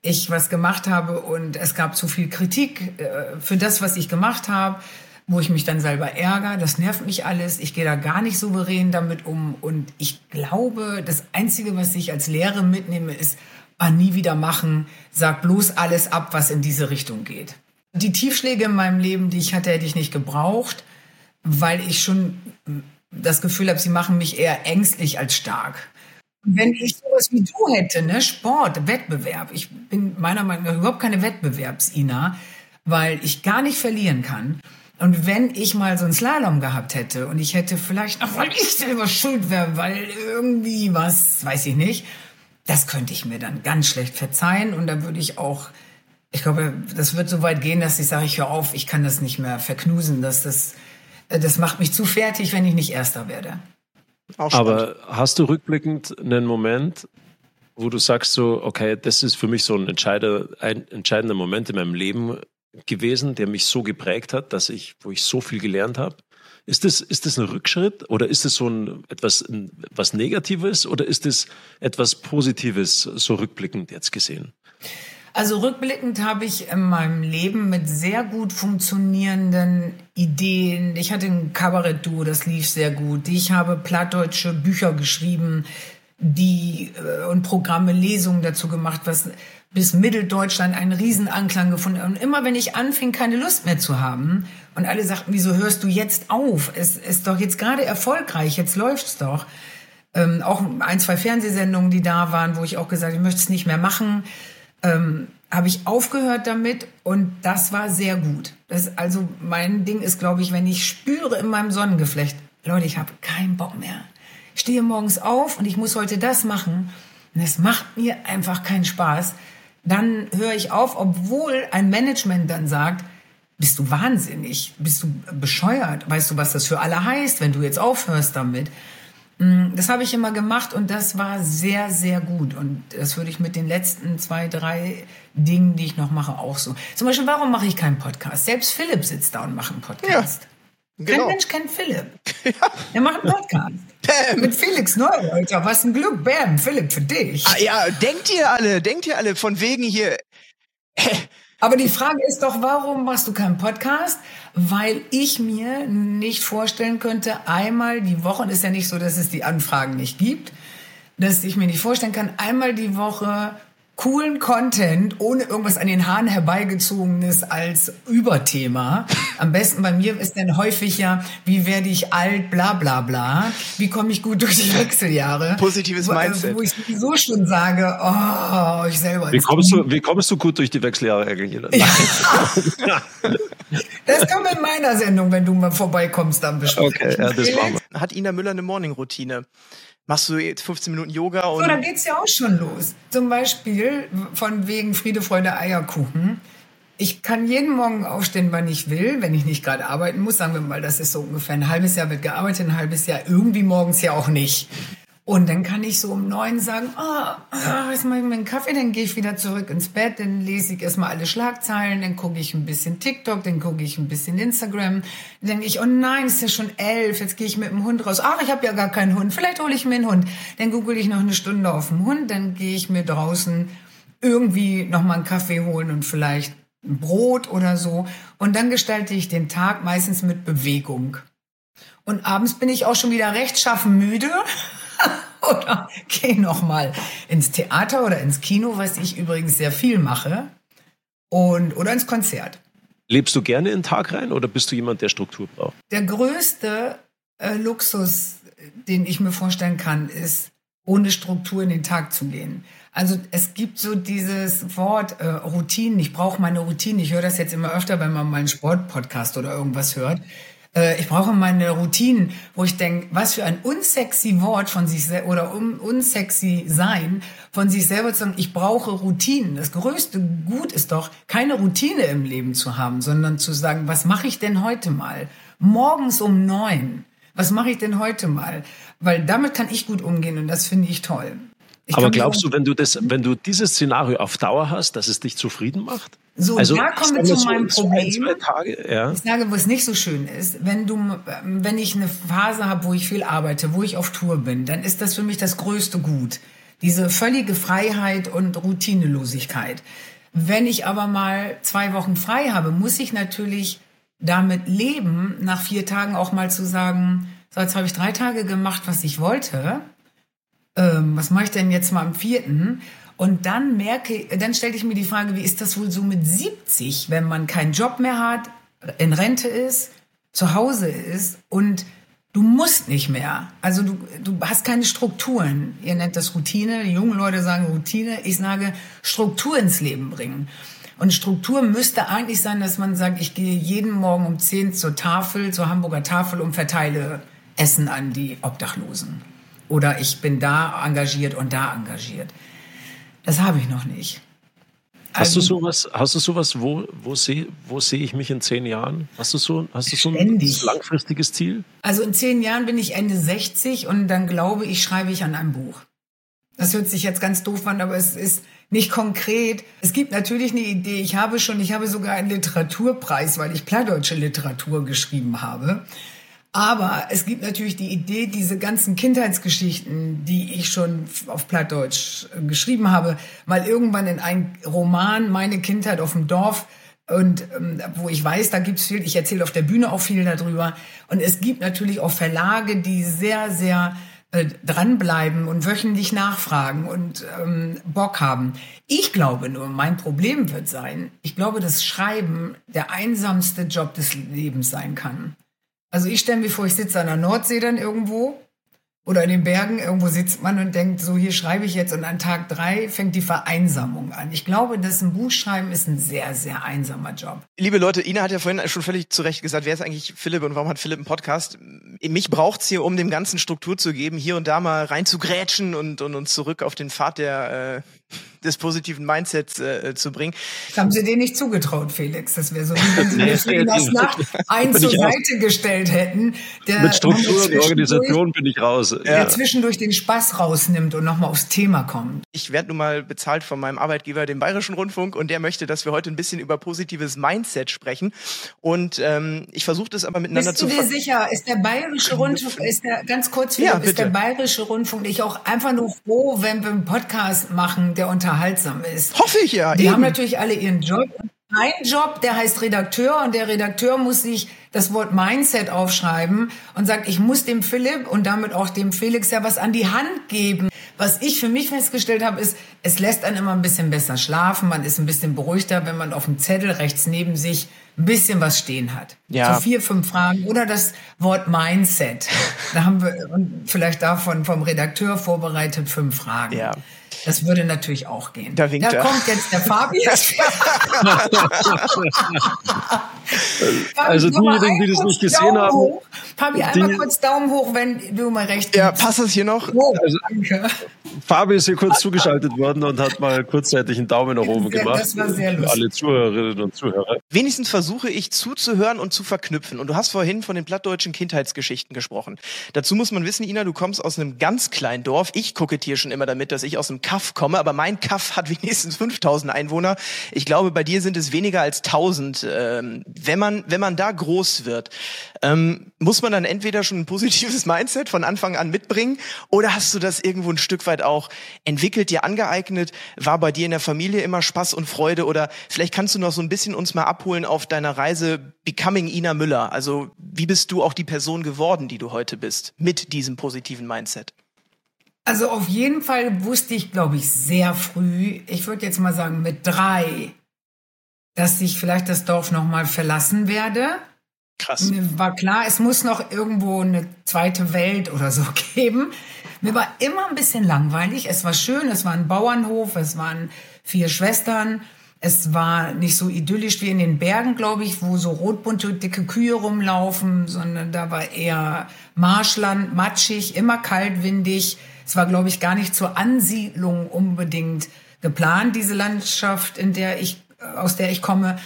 ich was gemacht habe und es gab zu viel Kritik äh, für das, was ich gemacht habe, wo ich mich dann selber ärgere. Das nervt mich alles. Ich gehe da gar nicht souverän damit um. Und ich glaube, das Einzige, was ich als Lehre mitnehme, ist, ah, nie wieder machen. Sag bloß alles ab, was in diese Richtung geht. Die Tiefschläge in meinem Leben, die ich hatte, hätte ich nicht gebraucht, weil ich schon das Gefühl habe, sie machen mich eher ängstlich als stark. Wenn ich sowas wie du hätte, ne, Sport, Wettbewerb, ich bin meiner Meinung nach überhaupt keine Wettbewerbsina, weil ich gar nicht verlieren kann. Und wenn ich mal so einen Slalom gehabt hätte und ich hätte vielleicht, ach, weil ich selber schuld wäre, weil irgendwie was, weiß ich nicht, das könnte ich mir dann ganz schlecht verzeihen und da würde ich auch, ich glaube, das wird so weit gehen, dass ich sage, ich höre auf, ich kann das nicht mehr verknusen, dass das, das macht mich zu fertig, wenn ich nicht Erster werde. Aber hast du rückblickend einen Moment, wo du sagst so, okay, das ist für mich so ein, entscheider, ein entscheidender Moment in meinem Leben gewesen, der mich so geprägt hat, dass ich, wo ich so viel gelernt habe? Ist das, ist das ein Rückschritt oder ist das so ein etwas ein, was Negatives oder ist das etwas Positives, so rückblickend jetzt gesehen? Also rückblickend habe ich in meinem Leben mit sehr gut funktionierenden Ideen, ich hatte ein Kabarett-Duo, das lief sehr gut. Ich habe plattdeutsche Bücher geschrieben, die äh, und Programme, Lesungen dazu gemacht, was bis Mitteldeutschland einen Riesenanklang gefunden hat. Und immer wenn ich anfing, keine Lust mehr zu haben und alle sagten, wieso hörst du jetzt auf? Es ist doch jetzt gerade erfolgreich, jetzt läuft's doch. Ähm, auch ein, zwei Fernsehsendungen, die da waren, wo ich auch gesagt, ich möchte es nicht mehr machen ähm, habe ich aufgehört damit und das war sehr gut. Das, also mein Ding ist, glaube ich, wenn ich spüre in meinem Sonnengeflecht, Leute, ich habe keinen Bock mehr. Ich stehe morgens auf und ich muss heute das machen, und es macht mir einfach keinen Spaß, dann höre ich auf, obwohl ein Management dann sagt, bist du wahnsinnig, bist du bescheuert, weißt du, was das für alle heißt, wenn du jetzt aufhörst damit. Mm, das habe ich immer gemacht und das war sehr, sehr gut. Und das würde ich mit den letzten zwei, drei Dingen, die ich noch mache, auch so. Zum Beispiel, warum mache ich keinen Podcast? Selbst Philipp sitzt da und macht einen Podcast. Ja. Genau. Kein Mensch kennt Philipp. Ja. Er macht einen Podcast. Bam. Mit Felix Neureuter. Was ein Glück. Bam, Philipp, für dich. Ah, ja, denkt ihr alle, denkt ihr alle von wegen hier. Aber die Frage ist doch, warum machst du keinen Podcast? Weil ich mir nicht vorstellen könnte, einmal die Woche, und ist ja nicht so, dass es die Anfragen nicht gibt, dass ich mir nicht vorstellen kann, einmal die Woche coolen Content ohne irgendwas an den Haaren herbeigezogenes als Überthema. Am besten bei mir ist dann häufig ja, wie werde ich alt, bla bla bla. Wie komme ich gut durch die Wechseljahre? Positives Mindset. Wo ich sowieso schon sage, oh, ich selber. Wie kommst, du, wie kommst du gut durch die Wechseljahre, Angela? Ja. das kommt in meiner Sendung, wenn du mal vorbeikommst, dann besprechen. Okay, ja, das machen wir. Hat Ina Müller eine Morning-Routine? machst du jetzt 15 Minuten Yoga und. So, dann geht's ja auch schon los. Zum Beispiel von wegen Friede, Freude, Eierkuchen. Ich kann jeden Morgen aufstehen, wann ich will, wenn ich nicht gerade arbeiten muss. Sagen wir mal, das ist so ungefähr ein halbes Jahr wird gearbeitet, ein halbes Jahr irgendwie morgens ja auch nicht. Und dann kann ich so um neun sagen, oh, jetzt mache ich mir einen Kaffee, dann gehe ich wieder zurück ins Bett, dann lese ich erstmal alle Schlagzeilen, dann gucke ich ein bisschen TikTok, dann gucke ich ein bisschen Instagram. Dann denke ich, oh nein, es ist ja schon elf, jetzt gehe ich mit dem Hund raus. Ach, ich habe ja gar keinen Hund, vielleicht hole ich mir einen Hund. Dann google ich noch eine Stunde auf den Hund, dann gehe ich mir draußen irgendwie nochmal einen Kaffee holen und vielleicht ein Brot oder so. Und dann gestalte ich den Tag meistens mit Bewegung. Und abends bin ich auch schon wieder rechtschaffen müde. oder geh noch mal ins Theater oder ins Kino, was ich übrigens sehr viel mache, und oder ins Konzert. Lebst du gerne in den Tag rein oder bist du jemand, der Struktur braucht? Der größte äh, Luxus, den ich mir vorstellen kann, ist ohne Struktur in den Tag zu gehen. Also es gibt so dieses Wort äh, Routinen. Ich brauche meine Routine. Ich höre das jetzt immer öfter, wenn man mal einen Sportpodcast oder irgendwas hört. Äh, ich brauche meine Routinen, wo ich denke, was für ein unsexy Wort von sich oder un unsexy sein von sich selber zu sagen, ich brauche Routinen. Das größte Gut ist doch, keine Routine im Leben zu haben, sondern zu sagen, was mache ich denn heute mal? Morgens um neun. Was mache ich denn heute mal? Weil damit kann ich gut umgehen und das finde ich toll. Ich Aber glaubst du, wenn du das, wenn du dieses Szenario auf Dauer hast, dass es dich zufrieden macht? So, also, da kommen wir zu meinem so Problem. Ein, Tage, ja. Ich sage, wo es nicht so schön ist, wenn du, wenn ich eine Phase habe, wo ich viel arbeite, wo ich auf Tour bin, dann ist das für mich das größte Gut. Diese völlige Freiheit und Routinelosigkeit. Wenn ich aber mal zwei Wochen frei habe, muss ich natürlich damit leben, nach vier Tagen auch mal zu sagen, so jetzt habe ich drei Tage gemacht, was ich wollte. Ähm, was mache ich denn jetzt mal am vierten? Und dann merke, dann stelle ich mir die Frage, wie ist das wohl so mit 70, wenn man keinen Job mehr hat, in Rente ist, zu Hause ist und du musst nicht mehr. Also du, du hast keine Strukturen. Ihr nennt das Routine, die jungen Leute sagen Routine. Ich sage Struktur ins Leben bringen. Und Struktur müsste eigentlich sein, dass man sagt, ich gehe jeden Morgen um 10 zur Tafel, zur Hamburger Tafel und verteile Essen an die Obdachlosen. Oder ich bin da engagiert und da engagiert. Das habe ich noch nicht. Hast du also sowas, hast du sowas, wo, wo sehe wo seh ich mich in zehn Jahren? Hast du so, hast du so ein langfristiges Ziel? Also in zehn Jahren bin ich Ende 60 und dann glaube ich, schreibe ich an einem Buch. Das hört sich jetzt ganz doof an, aber es ist nicht konkret. Es gibt natürlich eine Idee. Ich habe schon, ich habe sogar einen Literaturpreis, weil ich plattdeutsche Literatur geschrieben habe. Aber es gibt natürlich die Idee, diese ganzen Kindheitsgeschichten, die ich schon auf Plattdeutsch geschrieben habe, mal irgendwann in einen Roman, meine Kindheit auf dem Dorf, und ähm, wo ich weiß, da gibt's viel, ich erzähle auf der Bühne auch viel darüber. Und es gibt natürlich auch Verlage, die sehr, sehr äh, dranbleiben und wöchentlich nachfragen und ähm, Bock haben. Ich glaube nur, mein Problem wird sein, ich glaube, dass Schreiben der einsamste Job des Lebens sein kann. Also ich stelle mir vor, ich sitze an der Nordsee dann irgendwo oder in den Bergen, irgendwo sitzt man und denkt, so hier schreibe ich jetzt und an Tag drei fängt die Vereinsamung an. Ich glaube, dass ein Buch schreiben ist ein sehr, sehr einsamer Job. Liebe Leute, Ina hat ja vorhin schon völlig zu Recht gesagt, wer ist eigentlich Philipp und warum hat Philipp einen Podcast? Mich braucht's hier, um dem Ganzen Struktur zu geben, hier und da mal rein zu grätschen und, und uns zurück auf den Pfad der, äh, des positiven Mindsets äh, zu bringen. Das haben sie dir nicht zugetraut, Felix. Das wäre so, wenn sie mir für das Nacht einen zur Seite gestellt hätten. Der Mit Struktur und Organisation bin ich raus. Der ja. zwischendurch den Spaß rausnimmt und nochmal aufs Thema kommt. Ich werde nun mal bezahlt von meinem Arbeitgeber, dem Bayerischen Rundfunk, und der möchte, dass wir heute ein bisschen über positives Mindset sprechen. Und ähm, ich versuche das aber miteinander Bist zu. Bist du dir sicher? Ist der Bayerische Rundfunk, ist der ganz kurz, Philipp, ja, ist der Bayerische Rundfunk nicht auch einfach nur froh, wenn wir einen Podcast machen, der unterhaltsam ist? Hoffe ich ja. Die eben. haben natürlich alle ihren Job. Mein Job, der heißt Redakteur und der Redakteur muss sich das Wort Mindset aufschreiben und sagt, ich muss dem Philipp und damit auch dem Felix ja was an die Hand geben. Was ich für mich festgestellt habe, ist, es lässt einen immer ein bisschen besser schlafen, man ist ein bisschen beruhigter, wenn man auf dem Zettel rechts neben sich ein bisschen was stehen hat. Ja. So vier, fünf Fragen oder das Wort Mindset. Da haben wir vielleicht davon vom Redakteur vorbereitet fünf Fragen. Ja. Das würde natürlich auch gehen. Da, winkt da er. kommt jetzt der Fabi. also diejenigen, die das nicht gesehen Daumen haben. Hoch. Fabi, einmal kurz Daumen hoch, wenn du mal recht Ja, passt das hier noch? Oh, also, danke. Fabi ist hier kurz zugeschaltet worden und hat mal kurzzeitig einen Daumen nach oben sehr, gemacht. Das war sehr lustig. Alle Zuhörerinnen und Zuhörer. Wenigstens versuche ich zuzuhören und zu verknüpfen. Und du hast vorhin von den plattdeutschen Kindheitsgeschichten gesprochen. Dazu muss man wissen, Ina, du kommst aus einem ganz kleinen Dorf. Ich kokettiere schon immer damit, dass ich aus einem Kaff komme, aber mein Kaff hat wenigstens 5000 Einwohner. Ich glaube, bei dir sind es weniger als 1000. Ähm, wenn man, wenn man da groß wird, ähm, muss man dann entweder schon ein positives Mindset von Anfang an mitbringen oder hast du das irgendwo ein Stück weit auch entwickelt, dir angeeignet? War bei dir in der Familie immer Spaß und Freude oder vielleicht kannst du noch so ein bisschen uns mal abholen auf deiner Reise Becoming Ina Müller. Also wie bist du auch die Person geworden, die du heute bist mit diesem positiven Mindset? Also auf jeden Fall wusste ich, glaube ich, sehr früh, ich würde jetzt mal sagen mit drei, dass ich vielleicht das Dorf nochmal verlassen werde. Krass. Mir war klar, es muss noch irgendwo eine zweite Welt oder so geben. Mir war immer ein bisschen langweilig. Es war schön, es war ein Bauernhof, es waren vier Schwestern. Es war nicht so idyllisch wie in den Bergen, glaube ich, wo so rotbunte, dicke Kühe rumlaufen, sondern da war eher Marschland, matschig, immer kalt, windig. Es war, glaube ich, gar nicht zur Ansiedlung unbedingt geplant, diese Landschaft, in der ich, aus der ich komme.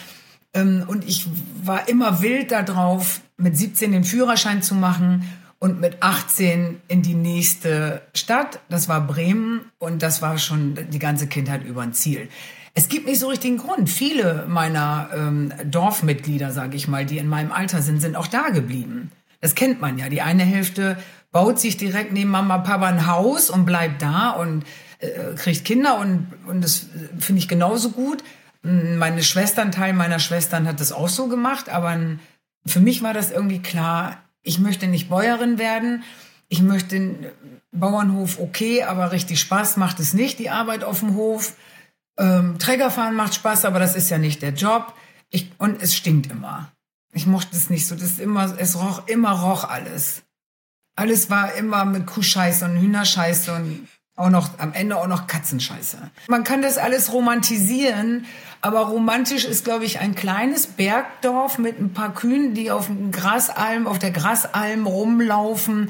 Ähm, und ich war immer wild darauf, mit 17 den Führerschein zu machen und mit 18 in die nächste Stadt. Das war Bremen und das war schon die ganze Kindheit über ein Ziel. Es gibt nicht so richtigen Grund. Viele meiner ähm, Dorfmitglieder, sage ich mal, die in meinem Alter sind, sind auch da geblieben. Das kennt man ja. Die eine Hälfte baut sich direkt neben Mama, Papa ein Haus und bleibt da und äh, kriegt Kinder und, und das finde ich genauso gut. Meine Schwestern, Teil meiner Schwestern hat das auch so gemacht, aber für mich war das irgendwie klar, ich möchte nicht Bäuerin werden. Ich möchte Bauernhof okay, aber richtig Spaß macht es nicht, die Arbeit auf dem Hof. Ähm, Trägerfahren macht Spaß, aber das ist ja nicht der Job. Ich, und es stinkt immer. Ich mochte es nicht so. Das ist immer, es roch, immer roch alles. Alles war immer mit Kuhscheiße und Hühnerscheiße und auch noch, am Ende auch noch Katzenscheiße. Man kann das alles romantisieren, aber romantisch ist, glaube ich, ein kleines Bergdorf mit ein paar Kühen, die auf dem Grasalm, auf der Grasalm rumlaufen.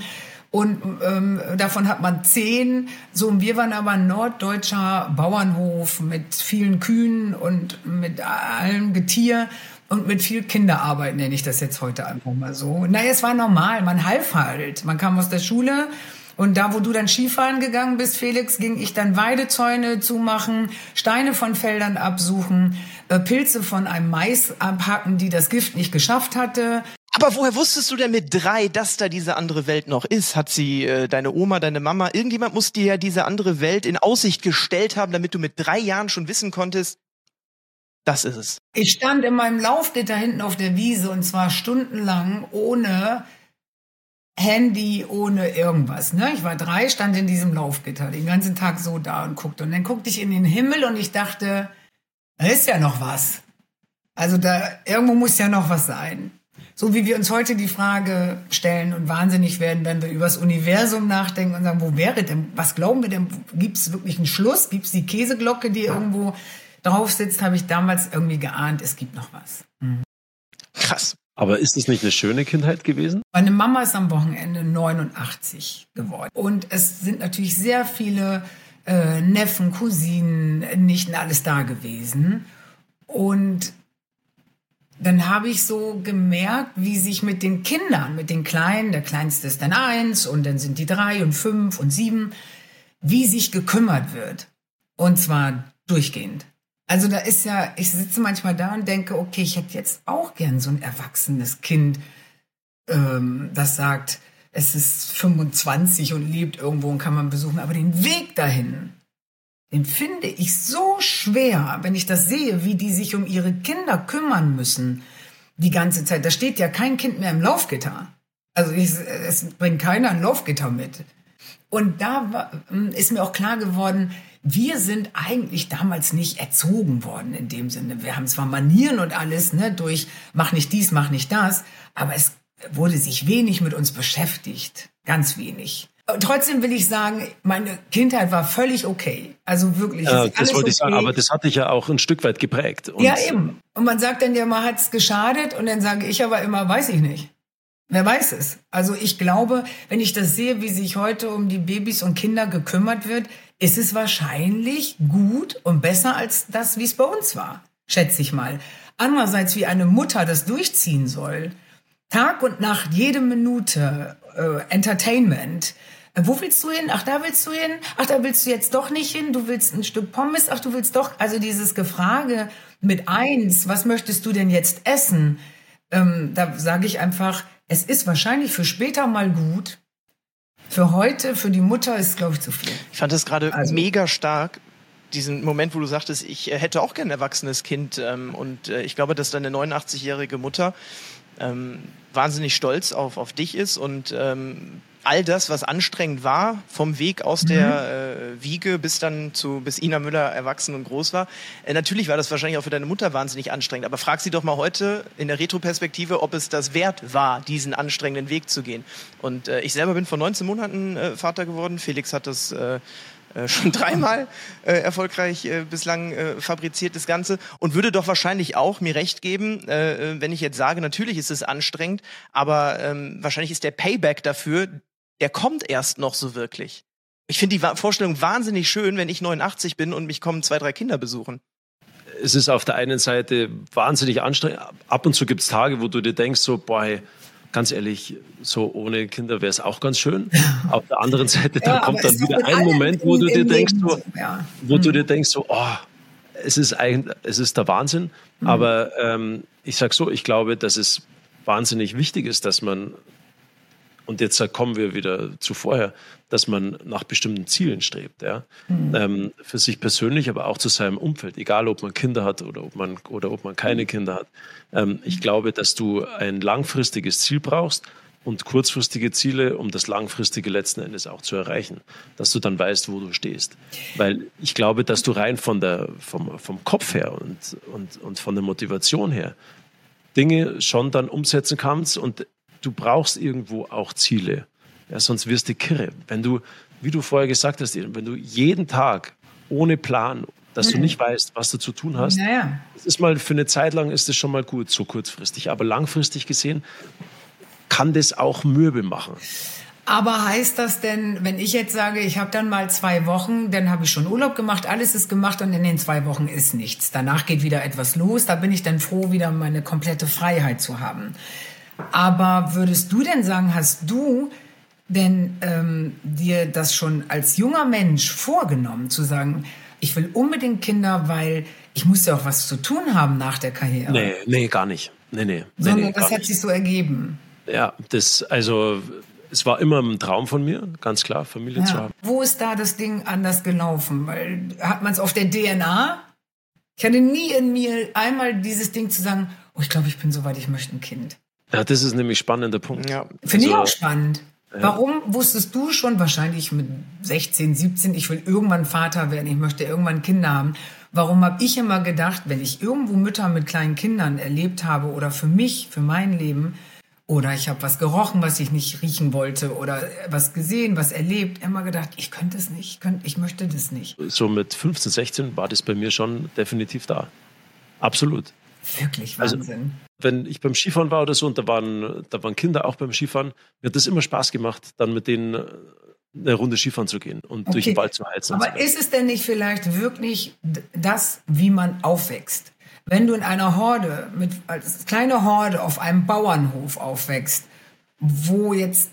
Und ähm, davon hat man zehn. So, und wir waren aber ein norddeutscher Bauernhof mit vielen Kühen und mit allem Getier und mit viel Kinderarbeit nenne ich das jetzt heute einfach mal so. Naja, es war normal, man half halt. Man kam aus der Schule und da, wo du dann Skifahren gegangen bist, Felix, ging ich dann Weidezäune zumachen, Steine von Feldern absuchen, äh, Pilze von einem Mais abhacken, die das Gift nicht geschafft hatte. Aber woher wusstest du denn mit drei, dass da diese andere Welt noch ist? Hat sie äh, deine Oma, deine Mama, irgendjemand muss dir ja diese andere Welt in Aussicht gestellt haben, damit du mit drei Jahren schon wissen konntest, das ist es. Ich stand in meinem Laufgitter hinten auf der Wiese und zwar stundenlang ohne Handy, ohne irgendwas. Ne? Ich war drei, stand in diesem Laufgitter den ganzen Tag so da und guckte. Und dann guckte ich in den Himmel und ich dachte, da ist ja noch was. Also da irgendwo muss ja noch was sein. so wie wir uns heute die Frage stellen und wahnsinnig werden, wenn wir über das Universum nachdenken und sagen, wo wäre denn, was glauben wir denn, gibt es wirklich einen Schluss, gibt es die Käseglocke, die irgendwo drauf sitzt, habe ich damals irgendwie geahnt, es gibt noch was. Mhm. Krass. Aber ist das nicht eine schöne Kindheit gewesen? Meine Mama ist am Wochenende 89 geworden. Und es sind natürlich sehr viele äh, Neffen, Cousinen, Nichten, alles da gewesen. Und dann habe ich so gemerkt, wie sich mit den Kindern, mit den Kleinen, der Kleinste ist dann eins und dann sind die drei und fünf und sieben, wie sich gekümmert wird. Und zwar durchgehend. Also da ist ja, ich sitze manchmal da und denke, okay, ich hätte jetzt auch gern so ein erwachsenes Kind, ähm, das sagt, es ist 25 und lebt irgendwo und kann man besuchen, aber den Weg dahin, den finde ich so schwer, wenn ich das sehe, wie die sich um ihre Kinder kümmern müssen die ganze Zeit. Da steht ja kein Kind mehr im Laufgitter. Also ich, es bringt keiner ein Laufgitter mit. Und da war, hm, ist mir auch klar geworden, wir sind eigentlich damals nicht erzogen worden in dem Sinne. Wir haben zwar Manieren und alles, ne, durch mach nicht dies, mach nicht das, aber es wurde sich wenig mit uns beschäftigt. Ganz wenig. Trotzdem will ich sagen, meine Kindheit war völlig okay. Also wirklich. Ja, das wollte ich sagen, aber das hat dich ja auch ein Stück weit geprägt. Und ja, eben. Und man sagt dann ja, man hat es geschadet und dann sage ich aber immer, weiß ich nicht. Wer weiß es? Also ich glaube, wenn ich das sehe, wie sich heute um die Babys und Kinder gekümmert wird, ist es wahrscheinlich gut und besser als das, wie es bei uns war. Schätze ich mal. Andererseits, wie eine Mutter das durchziehen soll, Tag und Nacht, jede Minute, äh, Entertainment, äh, wo willst du hin? Ach, da willst du hin? Ach, da willst du jetzt doch nicht hin? Du willst ein Stück Pommes? Ach, du willst doch. Also dieses Gefrage mit eins, was möchtest du denn jetzt essen? Ähm, da sage ich einfach, es ist wahrscheinlich für später mal gut. Für heute, für die Mutter ist, glaube ich, zu viel. Ich fand das gerade also, mega stark, diesen Moment, wo du sagtest, ich äh, hätte auch gern ein erwachsenes Kind. Ähm, und äh, ich glaube, dass deine 89-jährige Mutter ähm, wahnsinnig stolz auf, auf dich ist und ähm, all das, was anstrengend war, vom Weg aus mhm. der äh, Wiege bis dann zu, bis Ina Müller erwachsen und groß war. Äh, natürlich war das wahrscheinlich auch für deine Mutter wahnsinnig anstrengend, aber frag sie doch mal heute in der Retroperspektive, ob es das wert war, diesen anstrengenden Weg zu gehen. Und äh, ich selber bin vor 19 Monaten äh, Vater geworden. Felix hat das äh, äh, schon dreimal äh, erfolgreich äh, bislang äh, fabriziert, das Ganze. Und würde doch wahrscheinlich auch mir recht geben, äh, äh, wenn ich jetzt sage, natürlich ist es anstrengend, aber ähm, wahrscheinlich ist der Payback dafür, der kommt erst noch so wirklich. Ich finde die Vorstellung wahnsinnig schön, wenn ich 89 bin und mich kommen zwei, drei Kinder besuchen. Es ist auf der einen Seite wahnsinnig anstrengend. Ab und zu gibt es Tage, wo du dir denkst, so, boah, hey, ganz ehrlich, so ohne Kinder wäre es auch ganz schön. Auf der anderen Seite, da ja, kommt dann wieder ein Moment, wo du dir denkst, so, ja. wo mhm. du dir denkst, so, oh, es ist eigentlich, es ist der Wahnsinn. Mhm. Aber ähm, ich sag so, ich glaube, dass es wahnsinnig wichtig ist, dass man und jetzt kommen wir wieder zu vorher, dass man nach bestimmten Zielen strebt, ja. Mhm. Ähm, für sich persönlich, aber auch zu seinem Umfeld, egal ob man Kinder hat oder ob man, oder ob man keine Kinder hat. Ähm, ich glaube, dass du ein langfristiges Ziel brauchst und kurzfristige Ziele, um das langfristige letzten Endes auch zu erreichen, dass du dann weißt, wo du stehst. Weil ich glaube, dass du rein von der, vom, vom Kopf her und, und, und von der Motivation her Dinge schon dann umsetzen kannst und du brauchst irgendwo auch Ziele. Ja, sonst wirst du kirre. Wenn du, wie du vorher gesagt hast, wenn du jeden Tag ohne Plan, dass mhm. du nicht weißt, was du zu tun hast, naja. das ist mal für eine Zeit lang ist das schon mal gut, so kurzfristig. Aber langfristig gesehen kann das auch mürbe machen. Aber heißt das denn, wenn ich jetzt sage, ich habe dann mal zwei Wochen, dann habe ich schon Urlaub gemacht, alles ist gemacht und in den zwei Wochen ist nichts. Danach geht wieder etwas los, da bin ich dann froh, wieder meine komplette Freiheit zu haben. Aber würdest du denn sagen, hast du denn ähm, dir das schon als junger Mensch vorgenommen, zu sagen, ich will unbedingt Kinder, weil ich muss ja auch was zu tun haben nach der Karriere? Nee, nee, gar nicht. Nee, nee. Sondern nee, das hat nicht. sich so ergeben. Ja, das, also es war immer ein Traum von mir, ganz klar, Familie ja. zu haben. Wo ist da das Ding anders gelaufen? Weil hat man es auf der DNA? Ich hatte nie in mir einmal dieses Ding zu sagen, oh, ich glaube, ich bin so weit, ich möchte ein Kind. Ja, das ist nämlich spannender Punkt. Ja. Finde also, ich auch spannend. Warum wusstest du schon wahrscheinlich mit 16, 17, ich will irgendwann Vater werden, ich möchte irgendwann Kinder haben? Warum habe ich immer gedacht, wenn ich irgendwo Mütter mit kleinen Kindern erlebt habe oder für mich, für mein Leben, oder ich habe was gerochen, was ich nicht riechen wollte oder was gesehen, was erlebt, immer gedacht, ich könnte es nicht, ich, könnte, ich möchte das nicht. So mit 15, 16 war das bei mir schon definitiv da. Absolut. Wirklich also, Wahnsinn. Also, wenn ich beim Skifahren war oder so und da waren, da waren Kinder auch beim Skifahren, mir hat das immer Spaß gemacht, dann mit denen äh, eine Runde Skifahren zu gehen und okay. durch den Wald zu heizen. Aber ist es denn nicht vielleicht wirklich das, wie man aufwächst? Wenn du in einer Horde, mit, als kleine Horde auf einem Bauernhof aufwächst, wo jetzt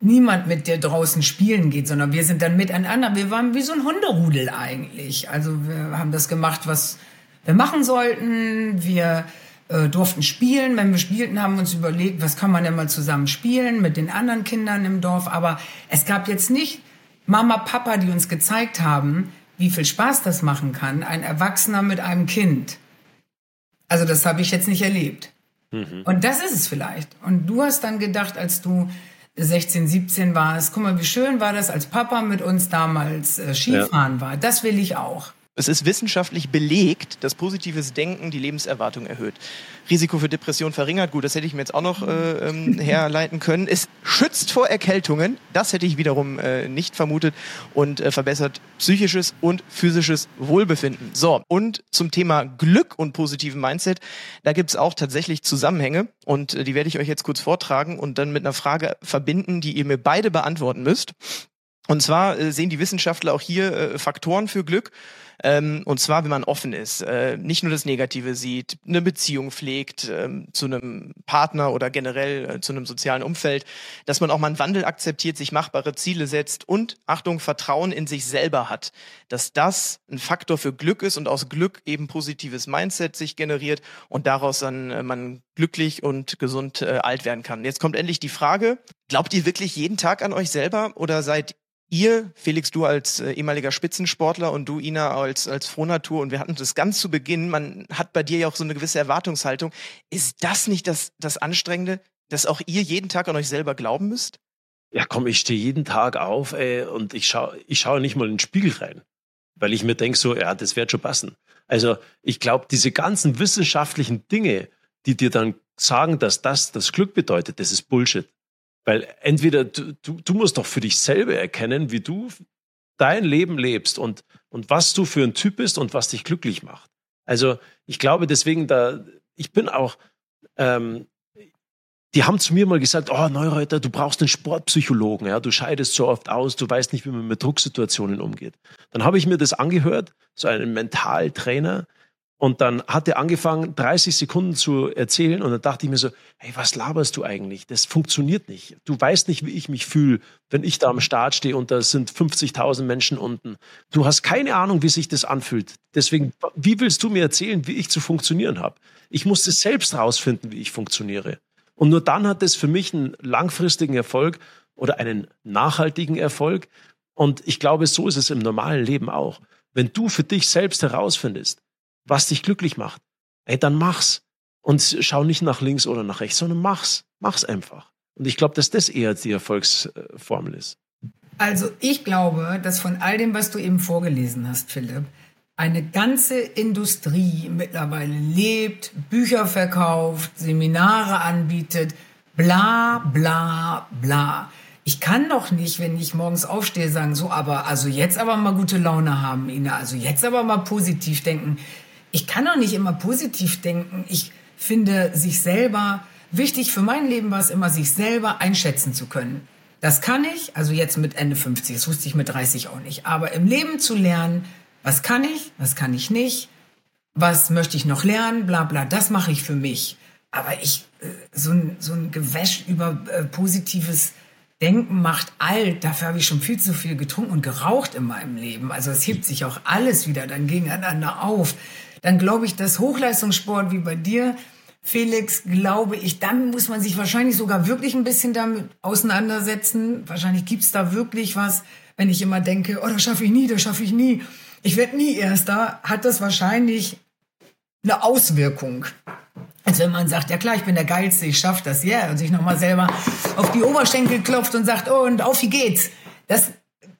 niemand mit dir draußen spielen geht, sondern wir sind dann miteinander. Wir waren wie so ein Hunderudel eigentlich. Also wir haben das gemacht, was wir machen sollten. Wir äh, durften spielen. Wenn wir spielten, haben wir uns überlegt, was kann man denn mal zusammen spielen mit den anderen Kindern im Dorf. Aber es gab jetzt nicht Mama, Papa, die uns gezeigt haben, wie viel Spaß das machen kann, ein Erwachsener mit einem Kind. Also das habe ich jetzt nicht erlebt. Mhm. Und das ist es vielleicht. Und du hast dann gedacht, als du 16, 17 warst, guck mal, wie schön war das, als Papa mit uns damals äh, Skifahren ja. war. Das will ich auch. Es ist wissenschaftlich belegt, dass positives Denken die Lebenserwartung erhöht. Risiko für Depression verringert, gut, das hätte ich mir jetzt auch noch äh, ähm, herleiten können. Es schützt vor Erkältungen, das hätte ich wiederum äh, nicht vermutet und äh, verbessert psychisches und physisches Wohlbefinden. So, und zum Thema Glück und positiven Mindset, da gibt's auch tatsächlich Zusammenhänge und äh, die werde ich euch jetzt kurz vortragen und dann mit einer Frage verbinden, die ihr mir beide beantworten müsst. Und zwar äh, sehen die Wissenschaftler auch hier äh, Faktoren für Glück. Ähm, und zwar, wenn man offen ist, äh, nicht nur das Negative sieht, eine Beziehung pflegt ähm, zu einem Partner oder generell äh, zu einem sozialen Umfeld, dass man auch mal einen Wandel akzeptiert, sich machbare Ziele setzt und, Achtung, Vertrauen in sich selber hat. Dass das ein Faktor für Glück ist und aus Glück eben positives Mindset sich generiert und daraus dann äh, man glücklich und gesund äh, alt werden kann. Jetzt kommt endlich die Frage, glaubt ihr wirklich jeden Tag an euch selber oder seid ihr, Felix, du als äh, ehemaliger Spitzensportler und du, Ina, als, als Frohnatur, und wir hatten das ganz zu Beginn, man hat bei dir ja auch so eine gewisse Erwartungshaltung. Ist das nicht das, das Anstrengende, dass auch ihr jeden Tag an euch selber glauben müsst? Ja, komm, ich stehe jeden Tag auf ey, und ich schaue ich schau nicht mal in den Spiegel rein, weil ich mir denke so, ja, das wird schon passen. Also ich glaube, diese ganzen wissenschaftlichen Dinge, die dir dann sagen, dass das das Glück bedeutet, das ist Bullshit. Weil entweder du, du, du musst doch für dich selber erkennen, wie du dein Leben lebst und, und was du für ein Typ bist und was dich glücklich macht. Also ich glaube deswegen, da, ich bin auch, ähm, die haben zu mir mal gesagt, oh Neureuter, du brauchst einen Sportpsychologen, ja, du scheidest so oft aus, du weißt nicht, wie man mit Drucksituationen umgeht. Dann habe ich mir das angehört, so einen Mentaltrainer, und dann hat er angefangen, 30 Sekunden zu erzählen und dann dachte ich mir so, hey, was laberst du eigentlich? Das funktioniert nicht. Du weißt nicht, wie ich mich fühle, wenn ich da am Start stehe und da sind 50.000 Menschen unten. Du hast keine Ahnung, wie sich das anfühlt. Deswegen, wie willst du mir erzählen, wie ich zu funktionieren habe? Ich musste selbst rausfinden, wie ich funktioniere. Und nur dann hat es für mich einen langfristigen Erfolg oder einen nachhaltigen Erfolg. Und ich glaube, so ist es im normalen Leben auch. Wenn du für dich selbst herausfindest, was dich glücklich macht, ey, dann mach's. Und schau nicht nach links oder nach rechts, sondern mach's. Mach's einfach. Und ich glaube, dass das eher die Erfolgsformel ist. Also ich glaube, dass von all dem, was du eben vorgelesen hast, Philipp, eine ganze Industrie mittlerweile lebt, Bücher verkauft, Seminare anbietet, bla bla bla. Ich kann doch nicht, wenn ich morgens aufstehe, sagen, so, aber also jetzt aber mal gute Laune haben, Ina, also jetzt aber mal positiv denken ich kann doch nicht immer positiv denken. Ich finde sich selber wichtig für mein Leben war es immer, sich selber einschätzen zu können. Das kann ich, also jetzt mit Ende 50, das wusste ich mit 30 auch nicht. Aber im Leben zu lernen, was kann ich, was kann ich nicht, was möchte ich noch lernen, bla bla, das mache ich für mich. Aber ich, äh, so ein, so ein Gewäsch über äh, positives Denken macht alt, dafür habe ich schon viel zu viel getrunken und geraucht in meinem Leben. Also es hebt sich auch alles wieder dann gegeneinander auf dann glaube ich, dass Hochleistungssport wie bei dir, Felix, glaube ich, dann muss man sich wahrscheinlich sogar wirklich ein bisschen damit auseinandersetzen. Wahrscheinlich gibt's da wirklich was, wenn ich immer denke, oh, das schaffe ich nie, das schaffe ich nie. Ich werde nie Erster, hat das wahrscheinlich eine Auswirkung. als wenn man sagt, ja klar, ich bin der Geilste, ich schaff das, ja, yeah, und sich nochmal selber auf die Oberschenkel klopft und sagt, oh, und auf, wie geht's? Das,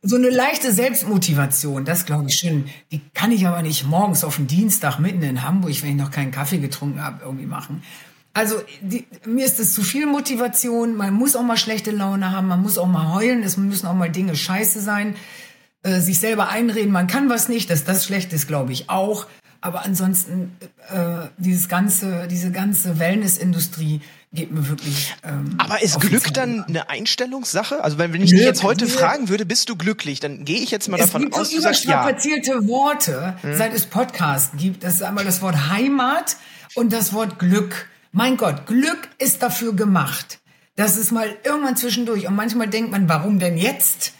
so eine leichte Selbstmotivation, das glaube ich schön. Die kann ich aber nicht morgens auf dem Dienstag mitten in Hamburg, wenn ich noch keinen Kaffee getrunken habe, irgendwie machen. Also die, mir ist es zu viel Motivation. Man muss auch mal schlechte Laune haben, man muss auch mal heulen, es müssen auch mal Dinge scheiße sein. Äh, sich selber einreden, man kann was nicht, dass das schlecht ist, glaube ich auch. Aber ansonsten, äh, dieses ganze, diese ganze Wellnessindustrie geht mir wirklich. Ähm, Aber ist Glück dann eine Einstellungssache? Also wenn, wenn ich dich jetzt heute fragen würde, bist du glücklich, dann gehe ich jetzt mal davon aus, so du sagst ja. Worte, hm. seit es Podcasts gibt. Das ist einmal das Wort Heimat und das Wort Glück. Mein Gott, Glück ist dafür gemacht. Das ist mal irgendwann zwischendurch. Und manchmal denkt man, warum denn jetzt?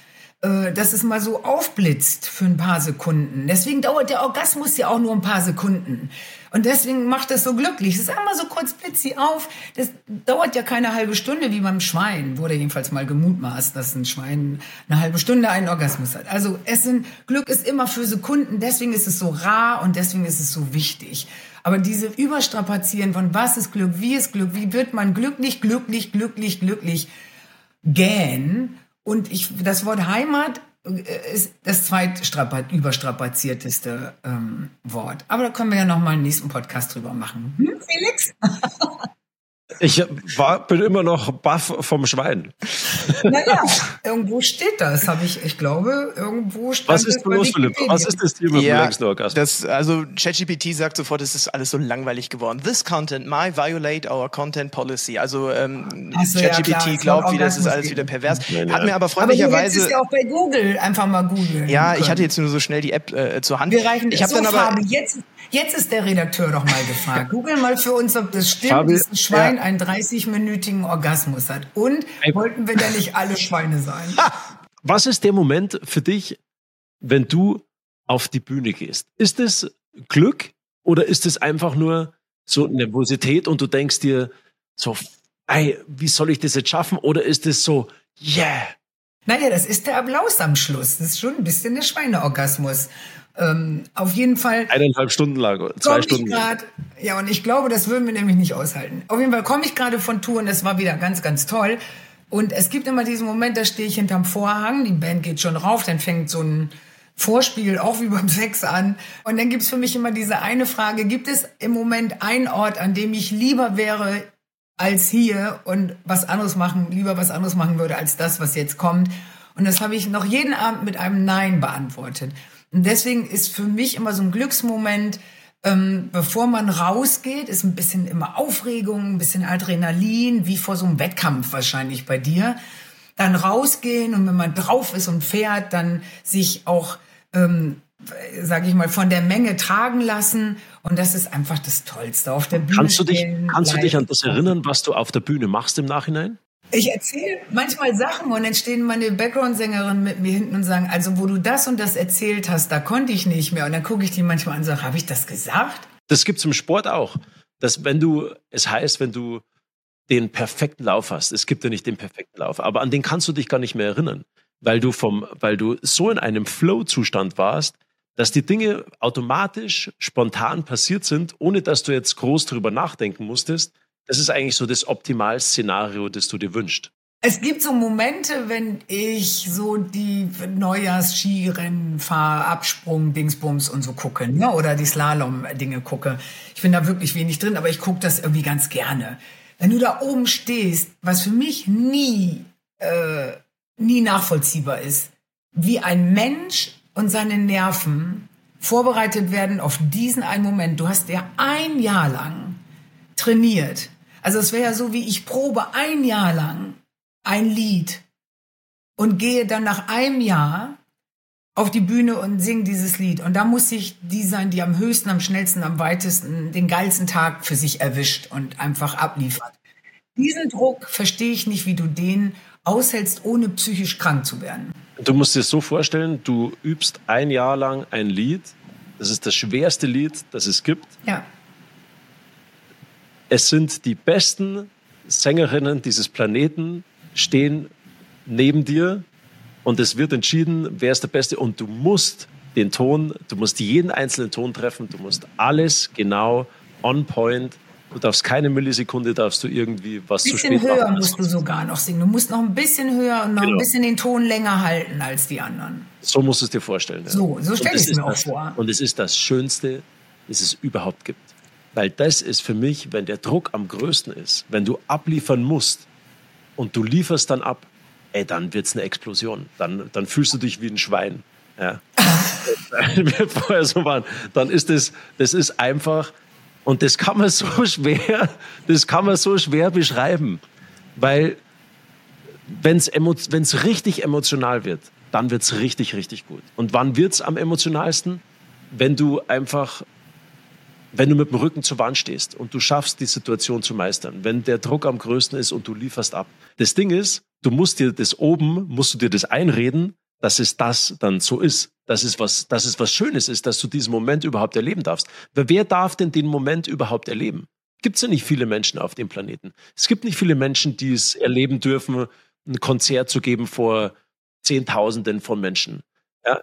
Äh, dass es mal so aufblitzt für ein paar Sekunden. Deswegen dauert der Orgasmus ja auch nur ein paar Sekunden. Und deswegen macht das so glücklich. Es ist einmal so kurz blitzi auf. Das dauert ja keine halbe Stunde wie beim Schwein. Wurde jedenfalls mal gemutmaßt, dass ein Schwein eine halbe Stunde einen Orgasmus hat. Also Essen, Glück ist immer für Sekunden. Deswegen ist es so rar und deswegen ist es so wichtig. Aber diese Überstrapazieren von was ist Glück, wie ist Glück, wie wird man glücklich, glücklich, glücklich, glücklich gähn und ich, das Wort Heimat äh, ist das zweit überstrapazierteste ähm, Wort. Aber da können wir ja noch mal einen nächsten Podcast drüber machen. Hm, Felix? Ich war, bin immer noch baff vom Schwein. Naja, irgendwo steht das, habe ich, ich glaube, irgendwo stand Was ist los, Philipp? Was ist das Thema ja, das, Also ChatGPT sagt sofort, es ist alles so langweilig geworden. This content might violate our content policy. Also ähm, so, ChatGPT ja, glaubt wieder, das ist alles wieder pervers. Nein, Hat mir aber freundlicherweise... Aber du ja auch bei Google einfach mal googeln. Ja, können. ich hatte jetzt nur so schnell die App äh, zur Hand. Wir reichen ich habe so, dann aber... Fabi, jetzt, jetzt ist der Redakteur doch mal gefragt. Google mal für uns, ob das stimmt, Fabi, dass ein Schwein ja. einen 30-minütigen Orgasmus hat. Und wollten wir da nicht alle Schweine sein? Was ist der Moment für dich, wenn du auf die Bühne gehst? Ist es Glück oder ist es einfach nur so Nervosität und du denkst dir so, ey, wie soll ich das jetzt schaffen? Oder ist es so, yeah? Naja, das ist der Applaus am Schluss. Das ist schon ein bisschen der Schweineorgasmus. Ähm, auf jeden Fall. Eineinhalb Stunden lang, zwei Stunden. Grad, ja, und ich glaube, das würden wir nämlich nicht aushalten. Auf jeden Fall komme ich gerade von Touren, das war wieder ganz, ganz toll. Und es gibt immer diesen Moment, da stehe ich hinterm Vorhang, die Band geht schon rauf, dann fängt so ein Vorspiel auch wie beim Sex an. Und dann gibt's für mich immer diese eine Frage, gibt es im Moment einen Ort, an dem ich lieber wäre als hier und was anderes machen, lieber was anderes machen würde als das, was jetzt kommt? Und das habe ich noch jeden Abend mit einem Nein beantwortet. Und deswegen ist für mich immer so ein Glücksmoment, ähm, bevor man rausgeht, ist ein bisschen immer Aufregung, ein bisschen Adrenalin, wie vor so einem Wettkampf wahrscheinlich bei dir. Dann rausgehen und wenn man drauf ist und fährt, dann sich auch, ähm, sage ich mal, von der Menge tragen lassen. Und das ist einfach das Tollste auf der Bühne. Kannst du dich, kannst du dich an das erinnern, was du auf der Bühne machst im Nachhinein? Ich erzähle manchmal Sachen und dann stehen meine Background-Sängerinnen mit mir hinten und sagen, also wo du das und das erzählt hast, da konnte ich nicht mehr. Und dann gucke ich die manchmal an und sage, habe ich das gesagt? Das gibt es im Sport auch. Dass wenn du, es heißt, wenn du den perfekten Lauf hast, es gibt ja nicht den perfekten Lauf, aber an den kannst du dich gar nicht mehr erinnern, weil du vom, weil du so in einem Flow-Zustand warst, dass die Dinge automatisch, spontan passiert sind, ohne dass du jetzt groß drüber nachdenken musstest das ist eigentlich so das Optimalszenario, das du dir wünschst. Es gibt so Momente, wenn ich so die Neujahrs-Skirennen fahre, Absprung, Dingsbums und so gucke, ne? oder die Slalom-Dinge gucke. Ich bin da wirklich wenig drin, aber ich gucke das irgendwie ganz gerne. Wenn du da oben stehst, was für mich nie, äh, nie nachvollziehbar ist, wie ein Mensch und seine Nerven vorbereitet werden auf diesen einen Moment. Du hast ja ein Jahr lang trainiert also es wäre ja so, wie ich probe ein Jahr lang ein Lied und gehe dann nach einem Jahr auf die Bühne und singe dieses Lied. Und da muss ich die sein, die am höchsten, am schnellsten, am weitesten den geilsten Tag für sich erwischt und einfach abliefert. Diesen Druck verstehe ich nicht, wie du den aushältst, ohne psychisch krank zu werden. Du musst dir so vorstellen, du übst ein Jahr lang ein Lied. Das ist das schwerste Lied, das es gibt. Ja. Es sind die besten Sängerinnen dieses Planeten, stehen neben dir und es wird entschieden, wer ist der Beste und du musst den Ton, du musst jeden einzelnen Ton treffen, du musst alles genau on point Du darfst keine Millisekunde, darfst du irgendwie was zu spät machen. Ein bisschen höher musst du sogar noch singen. Du musst noch ein bisschen höher und noch genau. ein bisschen den Ton länger halten als die anderen. So musst du es dir vorstellen. Ja. So, so stelle ich es mir auch vor. Und es ist das Schönste, das es überhaupt gibt. Weil das ist für mich, wenn der Druck am größten ist, wenn du abliefern musst und du lieferst dann ab, ey, dann wird es eine Explosion. Dann, dann fühlst du dich wie ein Schwein. Ja. wir vorher so waren, dann ist das, das ist einfach, und das kann man so schwer, das kann man so schwer beschreiben, weil wenn es richtig emotional wird, dann wird es richtig, richtig gut. Und wann wird es am emotionalsten? Wenn du einfach, wenn du mit dem Rücken zur Wand stehst und du schaffst, die Situation zu meistern. Wenn der Druck am größten ist und du lieferst ab. Das Ding ist, du musst dir das oben, musst du dir das einreden, dass es das dann so ist dass es was, dass es was Schönes ist, dass du diesen Moment überhaupt erleben darfst. Wer darf denn den Moment überhaupt erleben? Gibt es ja nicht viele Menschen auf dem Planeten. Es gibt nicht viele Menschen, die es erleben dürfen, ein Konzert zu geben vor Zehntausenden von Menschen. Ja,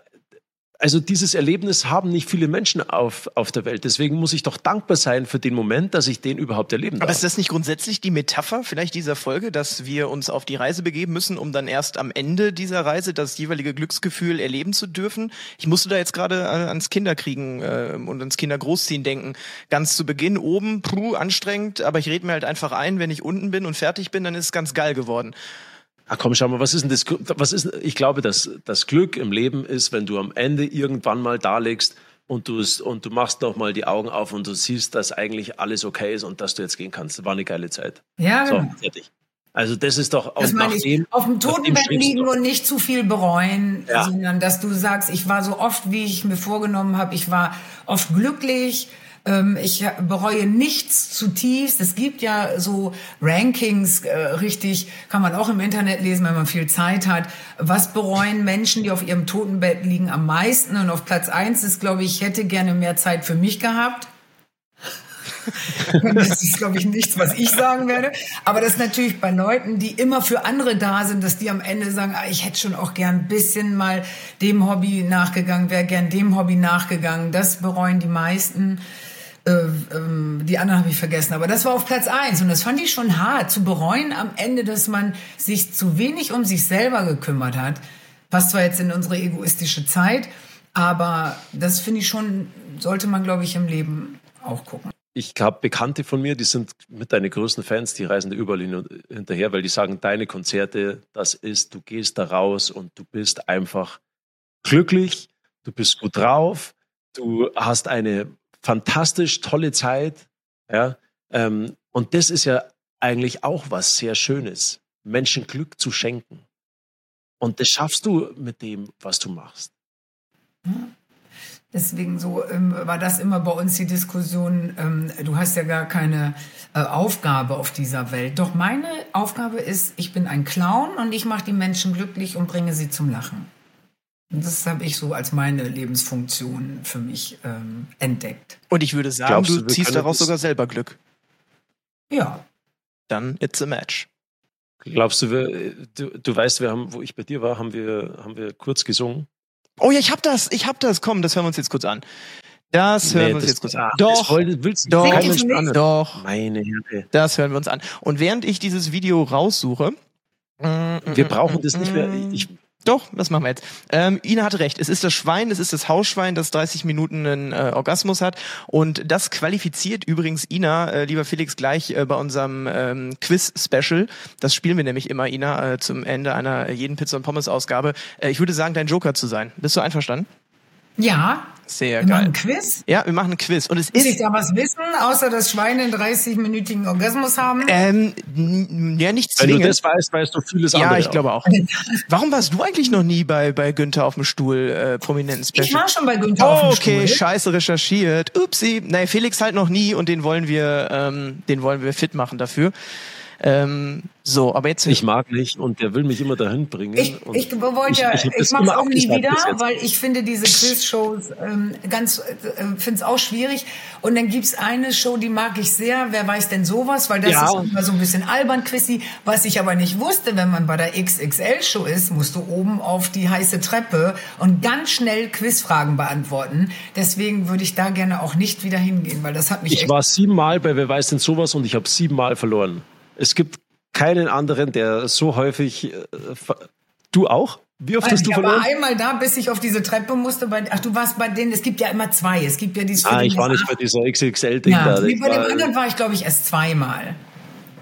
also dieses Erlebnis haben nicht viele Menschen auf, auf der Welt. Deswegen muss ich doch dankbar sein für den Moment, dass ich den überhaupt erleben darf. Aber ist das nicht grundsätzlich die Metapher vielleicht dieser Folge, dass wir uns auf die Reise begeben müssen, um dann erst am Ende dieser Reise das jeweilige Glücksgefühl erleben zu dürfen? Ich musste da jetzt gerade ans Kinderkriegen äh, und ans Kindergroßziehen denken. Ganz zu Beginn oben, puh, anstrengend, aber ich rede mir halt einfach ein, wenn ich unten bin und fertig bin, dann ist es ganz geil geworden. Ach komm, schau mal, was ist denn das? Was ist, ich glaube, dass das Glück im Leben ist, wenn du am Ende irgendwann mal da liegst und du und du machst noch mal die Augen auf und du siehst, dass eigentlich alles okay ist und dass du jetzt gehen kannst. War eine geile Zeit. Ja, so, genau. fertig. Also das ist doch das meine ich, auf dem Totenbett liegen und nicht zu viel bereuen, ja. sondern dass du sagst, ich war so oft, wie ich mir vorgenommen habe, ich war oft glücklich, ich bereue nichts zutiefst. Es gibt ja so Rankings, äh, richtig, kann man auch im Internet lesen, wenn man viel Zeit hat. Was bereuen Menschen, die auf ihrem Totenbett liegen, am meisten? Und auf Platz eins ist, glaube ich, ich hätte gerne mehr Zeit für mich gehabt. das ist, glaube ich, nichts, was ich sagen werde. Aber das ist natürlich bei Leuten, die immer für andere da sind, dass die am Ende sagen, ah, ich hätte schon auch gern ein bisschen mal dem Hobby nachgegangen, wäre gern dem Hobby nachgegangen. Das bereuen die meisten. Äh, ähm, die anderen habe ich vergessen, aber das war auf Platz eins und das fand ich schon hart zu bereuen am Ende, dass man sich zu wenig um sich selber gekümmert hat. Passt zwar jetzt in unsere egoistische Zeit, aber das finde ich schon, sollte man, glaube ich, im Leben auch gucken. Ich habe Bekannte von mir, die sind mit deinen größten Fans, die reisen da überall hinterher, weil die sagen, deine Konzerte, das ist, du gehst da raus und du bist einfach glücklich, du bist gut drauf, du hast eine fantastisch tolle Zeit. Ja, ähm, und das ist ja eigentlich auch was sehr Schönes, Menschen Glück zu schenken. Und das schaffst du mit dem, was du machst. Deswegen so ähm, war das immer bei uns die Diskussion, ähm, du hast ja gar keine äh, Aufgabe auf dieser Welt. Doch meine Aufgabe ist, ich bin ein Clown und ich mache die Menschen glücklich und bringe sie zum Lachen. Das habe ich so als meine Lebensfunktion für mich ähm, entdeckt. Und ich würde sagen, du, du ziehst daraus sogar selber Glück. Ja. Dann it's a match. Glaubst du, wir, du, du weißt, wir haben, wo ich bei dir war, haben wir, haben wir kurz gesungen? Oh ja, ich hab das, ich hab das. Komm, das hören wir uns jetzt kurz an. Das hören nee, wir uns jetzt kurz an. Doch, wollt, willst du doch, doch. Meine Herren. Das hören wir uns an. Und während ich dieses Video raussuche, wir brauchen das nicht mehr. Ich, doch, das machen wir jetzt. Ähm, Ina hatte recht. Es ist das Schwein, es ist das Hausschwein, das 30 Minuten einen äh, Orgasmus hat. Und das qualifiziert übrigens Ina, äh, lieber Felix, gleich äh, bei unserem ähm, Quiz-Special. Das spielen wir nämlich immer, Ina, äh, zum Ende einer jeden Pizza- und Pommes-Ausgabe. Äh, ich würde sagen, dein Joker zu sein. Bist du einverstanden? Ja. Sehr wir geil. Machen ein Quiz? Ja, wir machen ein Quiz. Und es Muss ist. ich da was wissen, außer dass Schweine einen 30-minütigen Orgasmus haben? Ähm, ja, nicht zwingend. Wenn du das weißt, weißt du vieles ja, andere. Ja, ich glaube auch. Warum warst du eigentlich noch nie bei, bei Günther auf dem Stuhl, äh, prominenten Special? Ich war schon bei Günther oh, auf dem okay, Stuhl. scheiße recherchiert. Upsi. Nein, Felix halt noch nie und den wollen wir, ähm, den wollen wir fit machen dafür. Ähm, so, aber jetzt. Ich mag nicht und der will mich immer dahin bringen. Ich, ich wollte ja, ich, ich, ich mache auch nie wieder, weil ich finde diese Quiz-Shows ähm, ganz, äh, finde es auch schwierig. Und dann gibt's eine Show, die mag ich sehr. Wer weiß denn sowas? Weil das ja. ist immer so ein bisschen albern quizzy. Was ich aber nicht wusste, wenn man bei der XXL-Show ist, musst du oben auf die heiße Treppe und ganz schnell Quizfragen beantworten. Deswegen würde ich da gerne auch nicht wieder hingehen, weil das hat mich. Ich war siebenmal bei Wer weiß denn sowas und ich habe siebenmal verloren. Es gibt keinen anderen, der so häufig. Äh, du auch? Wie oft hast du verloren? Ich war einmal da, bis ich auf diese Treppe musste. Bei, ach, du warst bei denen, es gibt ja immer zwei. Es gibt ja dieses. Ah, ich war nicht bei dieser XXL-Ding ja, da. Wie bei dem anderen war ich, glaube ich, erst zweimal.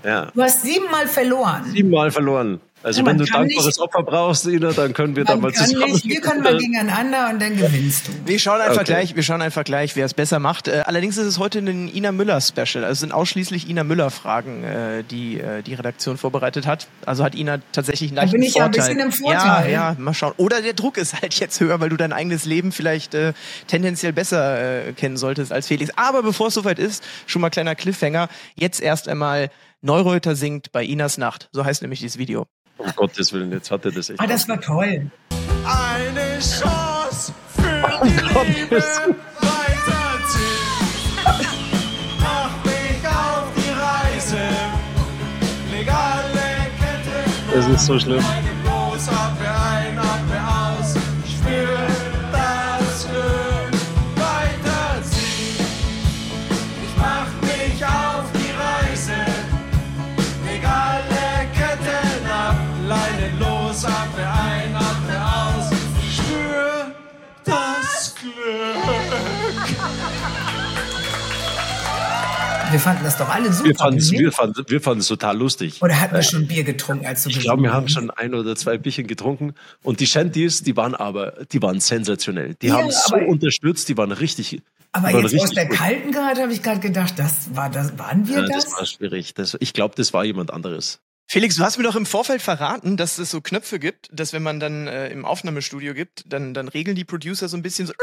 Ja. Du hast siebenmal verloren. Siebenmal verloren. Also ja, wenn du dankbares nicht, Opfer brauchst, Ina, dann können wir da mal zusammen. Nicht, wir können mal gegeneinander und dann gewinnst du. Wir schauen einfach okay. gleich, wir schauen einfach gleich, wer es besser macht. Äh, allerdings ist es heute ein Ina Müller Special. Also es sind ausschließlich Ina Müller Fragen, äh, die äh, die Redaktion vorbereitet hat. Also hat Ina tatsächlich einen leichten da bin ich Vorteil. Ja, ein bisschen im Vorteil. Ja, ja, mal schauen. Oder der Druck ist halt jetzt höher, weil du dein eigenes Leben vielleicht äh, tendenziell besser äh, kennen solltest als Felix. Aber bevor es soweit ist, schon mal kleiner Cliffhanger. Jetzt erst einmal Neureuter singt bei Inas Nacht. So heißt nämlich dieses Video. Um Gottes Willen, jetzt hat er das echt. Ah, das war toll. Eine Chance für oh die Gott, Liebe weiterziehen. Mach mich auf die Reise. Legale Kette. Das ist so schlimm. Wir fanden das doch alle super. Wir fanden es wir fanden, wir fanden total lustig. Oder hatten wir schon Bier getrunken, als du Ich glaube, wir haben schon ein oder zwei Bierchen getrunken. Und die Shanties, die waren aber, die waren sensationell. Die ja, haben so unterstützt, die waren richtig. Aber jetzt aus der gut. kalten gerade habe ich gerade gedacht, das war das, waren wir ja, das? Das war schwierig. Das, ich glaube, das war jemand anderes. Felix, du hast mir doch im Vorfeld verraten, dass es so Knöpfe gibt, dass wenn man dann äh, im Aufnahmestudio gibt, dann, dann regeln die Producer so ein bisschen so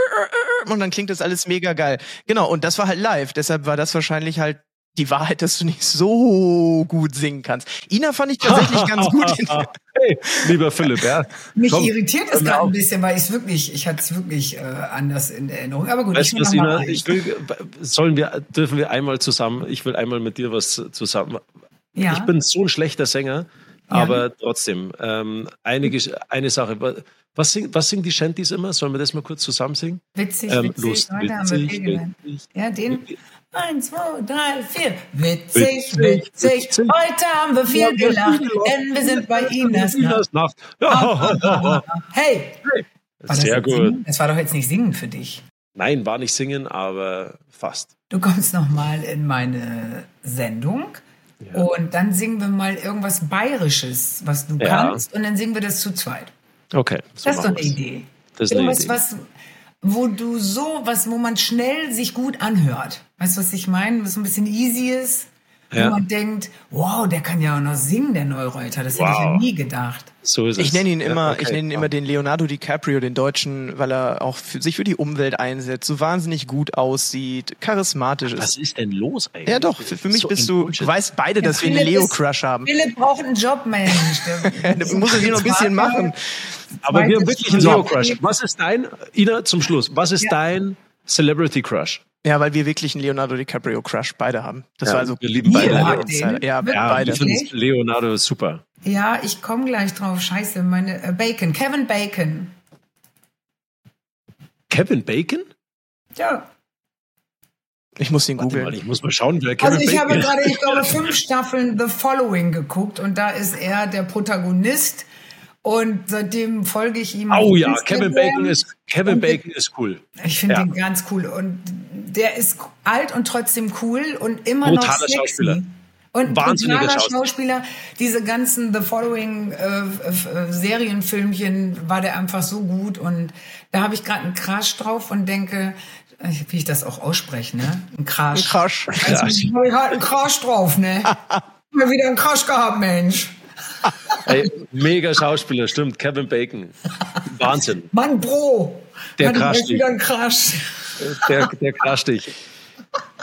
und dann klingt das alles mega geil. Genau, und das war halt live. Deshalb war das wahrscheinlich halt die Wahrheit, dass du nicht so gut singen kannst. Ina fand ich tatsächlich ganz gut. hey, lieber Philipp, ja. Mich Komm, irritiert es gerade ein bisschen, weil ich es wirklich, ich hatte es wirklich äh, anders in Erinnerung. Aber gut, weißt ich, was, Ina, ich will, sollen wir, dürfen wir einmal zusammen, ich will einmal mit dir was zusammen ja. Ich bin so ein schlechter Sänger, aber ja. trotzdem, ähm, einige, eine Sache. Was, sing, was singen die Shanties immer? Sollen wir das mal kurz zusammen singen? Witzig, ähm, witzig. Heute witzig, haben wir Ja, den. Eins, zwei, drei, vier. Witzig, witzig, witzig. Heute haben wir viel ja, gelacht, denn wir sind bei Inas Nacht. Nacht. Ja. Hey! hey. Sehr gut. Singen? Das war doch jetzt nicht Singen für dich. Nein, war nicht Singen, aber fast. Du kommst nochmal in meine Sendung ja. Und dann singen wir mal irgendwas Bayerisches, was du ja. kannst, und dann singen wir das zu zweit. Okay. So das ist doch eine Idee. Das ist irgendwas, eine Idee. was, wo du so, was, wo man schnell sich gut anhört. Weißt du, was ich meine? Was so ein bisschen easy ist ja. wo man denkt, wow, der kann ja auch noch singen, der Neureuter. Das wow. hätte ich ja nie gedacht. So ist es. Ich nenne ihn immer, ja, okay. ich nenne ihn immer den Leonardo DiCaprio, den Deutschen, weil er auch für, sich für die Umwelt einsetzt, so wahnsinnig gut aussieht, charismatisch ist. Was ist denn los eigentlich? Ja doch, für, für mich so bist du, du weißt beide, ja, dass Philipp wir einen Leo-Crush haben. Philipp braucht einen Job, Mensch. du musst es hier noch ein bisschen machen. Aber wir haben wirklich einen Leo-Crush. Was ist dein, Ina, zum Schluss, was ist dein Celebrity Crush? Ja, weil wir wirklich einen Leonardo DiCaprio Crush beide haben. Das ja, war also wir lieben beide. Ja, ja, ja, beide. Ich finde Leonardo super. Ja, ich komme gleich drauf. Scheiße, meine äh, Bacon, Kevin Bacon. Kevin Bacon? Ja. Ich muss ihn googeln. Ich muss mal schauen, wer Kevin Also ich Bacon habe gerade, ich glaube, fünf Staffeln The Following geguckt und da ist er der Protagonist und seitdem folge ich ihm. Oh ja, Kevin Bacon ist Kevin Bacon ist cool. Ich finde ja. ihn ganz cool und der ist alt und trotzdem cool und immer Brutaler noch sexy. Schauspieler. Und Wahnsinniger Schauspieler. Schauspieler. Diese ganzen The Following äh, äh, Serienfilmchen war der einfach so gut und da habe ich gerade einen Crash drauf und denke, äh, wie ich das auch ausspreche, ne? Ein Crash. Ein Crash. Also, ja. ich habe einen Crash drauf, ne? Mal wieder einen Crash gehabt, Mensch. Ey, mega Schauspieler, stimmt. Kevin Bacon. Wahnsinn. Mann, Bro. Der crasht dich. wieder ein Crash. Der, der crasht dich.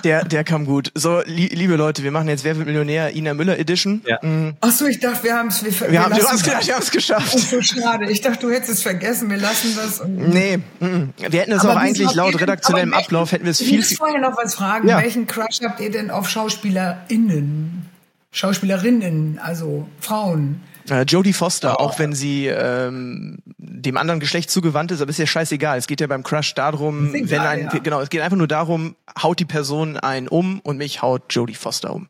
Der, der kam gut. So, li liebe Leute, wir machen jetzt Wer wird Millionär Ina Müller Edition. Ja. Mm, Ach so, ich dachte, wir haben es. Wir, Wir haben, hast das. gedacht, wir haben es geschafft. So schade. Ich dachte, du hättest es vergessen. Wir lassen das. Und Nee, mm, wir hätten es Aber auch eigentlich laut redaktionellem Ablauf, hätten wir es Ich viel, muss viel vorher noch was fragen. Ja. Welchen Crush habt ihr denn auf SchauspielerInnen? Schauspielerinnen, also Frauen. Äh, Jodie Foster, auch wenn sie ähm, dem anderen Geschlecht zugewandt ist, aber ist ja scheißegal. Es geht ja beim Crush darum, wenn ein, ja. genau, es geht einfach nur darum, haut die Person einen um und mich haut Jodie Foster um.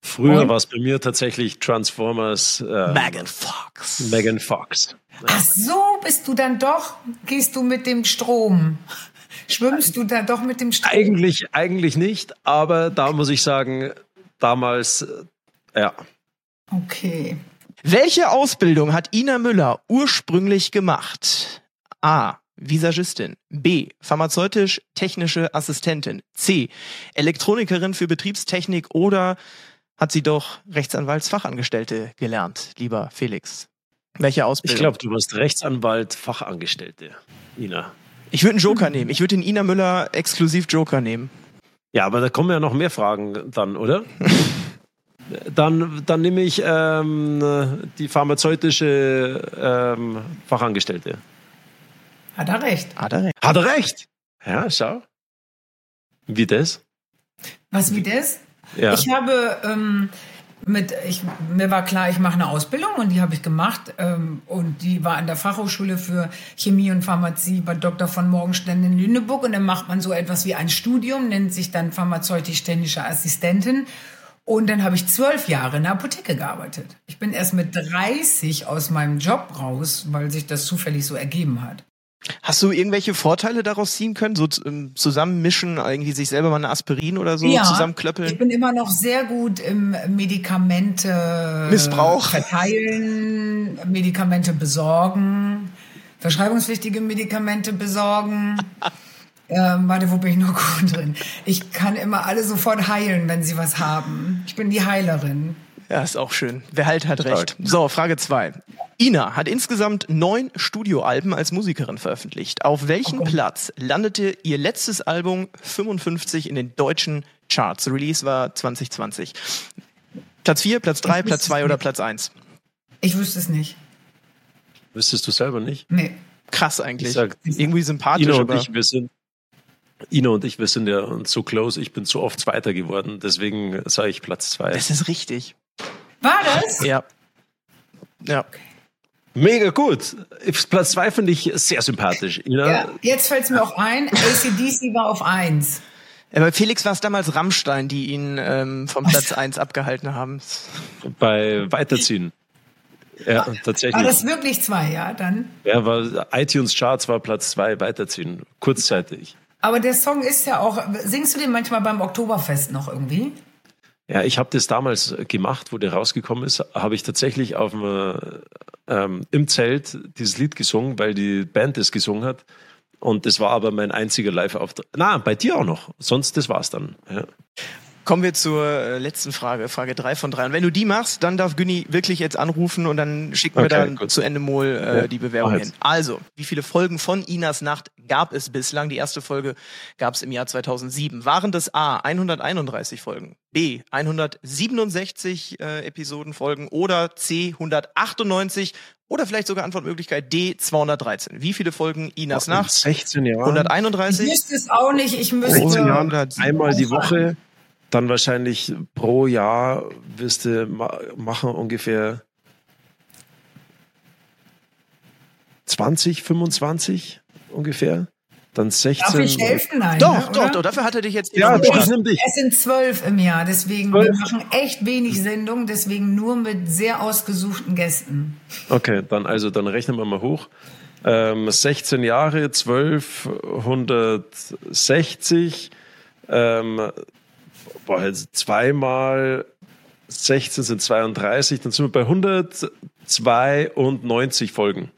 Früher war es bei mir tatsächlich Transformers äh, Megan Fox. Megan Fox. Ach so, bist du dann doch, gehst du mit dem Strom? Schwimmst du da doch mit dem Strom? Eigentlich, eigentlich nicht, aber da muss ich sagen, damals, äh, ja. Okay. Welche Ausbildung hat Ina Müller ursprünglich gemacht? A. Visagistin. B. Pharmazeutisch-technische Assistentin. C. Elektronikerin für Betriebstechnik oder hat sie doch Rechtsanwaltsfachangestellte gelernt, lieber Felix? Welche Ich Ausbildung? glaube, du warst Rechtsanwalt, Fachangestellte, Ina. Ich würde einen Joker nehmen. Ich würde den Ina Müller exklusiv Joker nehmen. Ja, aber da kommen ja noch mehr Fragen dann, oder? dann, dann nehme ich ähm, die pharmazeutische ähm, Fachangestellte. Hat er recht. Hat er recht. Hat er recht? Ja, schau. Wie das? Was wie das? Ja. Ich habe ähm, mit, ich, mir war klar, ich mache eine Ausbildung und die habe ich gemacht ähm, und die war an der Fachhochschule für Chemie und Pharmazie bei Dr. von Morgenstern in Lüneburg und dann macht man so etwas wie ein Studium, nennt sich dann pharmazeutisch-technische Assistentin und dann habe ich zwölf Jahre in der Apotheke gearbeitet. Ich bin erst mit 30 aus meinem Job raus, weil sich das zufällig so ergeben hat. Hast du irgendwelche Vorteile daraus ziehen können? So ähm, zusammenmischen, irgendwie sich selber mal eine Aspirin oder so Ich zusammenklöppeln? bin immer noch sehr gut im Medikamente Missbrauch. verteilen, Medikamente besorgen, verschreibungspflichtige Medikamente besorgen. ähm, warte, wo bin ich noch gut drin? Ich kann immer alle sofort heilen, wenn sie was haben. Ich bin die Heilerin. Ja, ist auch schön. Wer halt hat recht. So, Frage zwei. Ina hat insgesamt neun Studioalben als Musikerin veröffentlicht. Auf welchen Okay. Platz landete ihr letztes Album 55 in den deutschen Charts? Release war 2020. Platz 4, Platz 3, Ich Platz wüsste 2 es oder. Platz 1? Ich wüsste es nicht. Wüsstest du selber nicht? Nee. Krass eigentlich. Ich sag, Irgendwie sympathisch, Ina und aber ich, wir sind, Ina und ich, wir sind ja so close. Ich bin zu oft Zweiter geworden. Deswegen sage ich Platz zwei. das ist richtig. War das? Ja. Ja. Mega gut. Platz zwei finde ich sehr sympathisch. Ina, Ja, jetzt fällt es mir auch ein. ACDC war auf eins. Aber Felix war es damals Rammstein, die ihn ähm, vom Platz 1 abgehalten haben. bei Weiterziehen. Ja, War tatsächlich. das wirklich zwei, ja, dann? Ja, war, iTunes Charts war Platz zwei, Weiterziehen. Kurzzeitig. Aber der Song ist ja auch, singst du den manchmal beim Oktoberfest noch irgendwie? Ja, ich habe das damals gemacht, wo der rausgekommen ist, habe ich tatsächlich auf dem, ähm, im Zelt dieses Lied gesungen, weil die Band es gesungen hat. Und das war aber mein einziger Live-Auftritt. Na, bei dir auch noch. Sonst, das war's dann. Ja. Kommen wir zur äh, letzten Frage, Frage 3 von 3. Und wenn du die machst, dann darf Günni wirklich jetzt anrufen und dann schicken wir Okay, dann gut. zu Ende Mol äh, Ja, die Bewerbung hin. Also, wie viele Folgen von Inas Nacht gab es bislang? Die erste Folge gab es im Jahr 2007. Waren das A 131 Folgen, B 167 äh, Episoden Folgen oder C 198 oder vielleicht sogar Antwortmöglichkeit D 213? Wie viele Folgen Inas In Nacht? 16 Jahren. 131? Ich wüsste es auch nicht. Ich 16 müsste. Jahren einmal die Woche. Dann wahrscheinlich pro Jahr wirst du ma machen ungefähr 20, 25 ungefähr. Dann 16. Darf ich helfen? Nein. Doch, ne, doch, doch, dafür hat er dich jetzt Ja, doch, ich nimm dich. Es sind zwölf im Jahr, deswegen wir machen echt wenig Sendungen, deswegen nur mit sehr ausgesuchten Gästen. Okay, dann also dann rechnen wir mal hoch. Ähm, 16 Jahre, 12, 160, ähm, boah, jetzt zweimal 16 sind 32, dann sind wir bei 192 Folgen.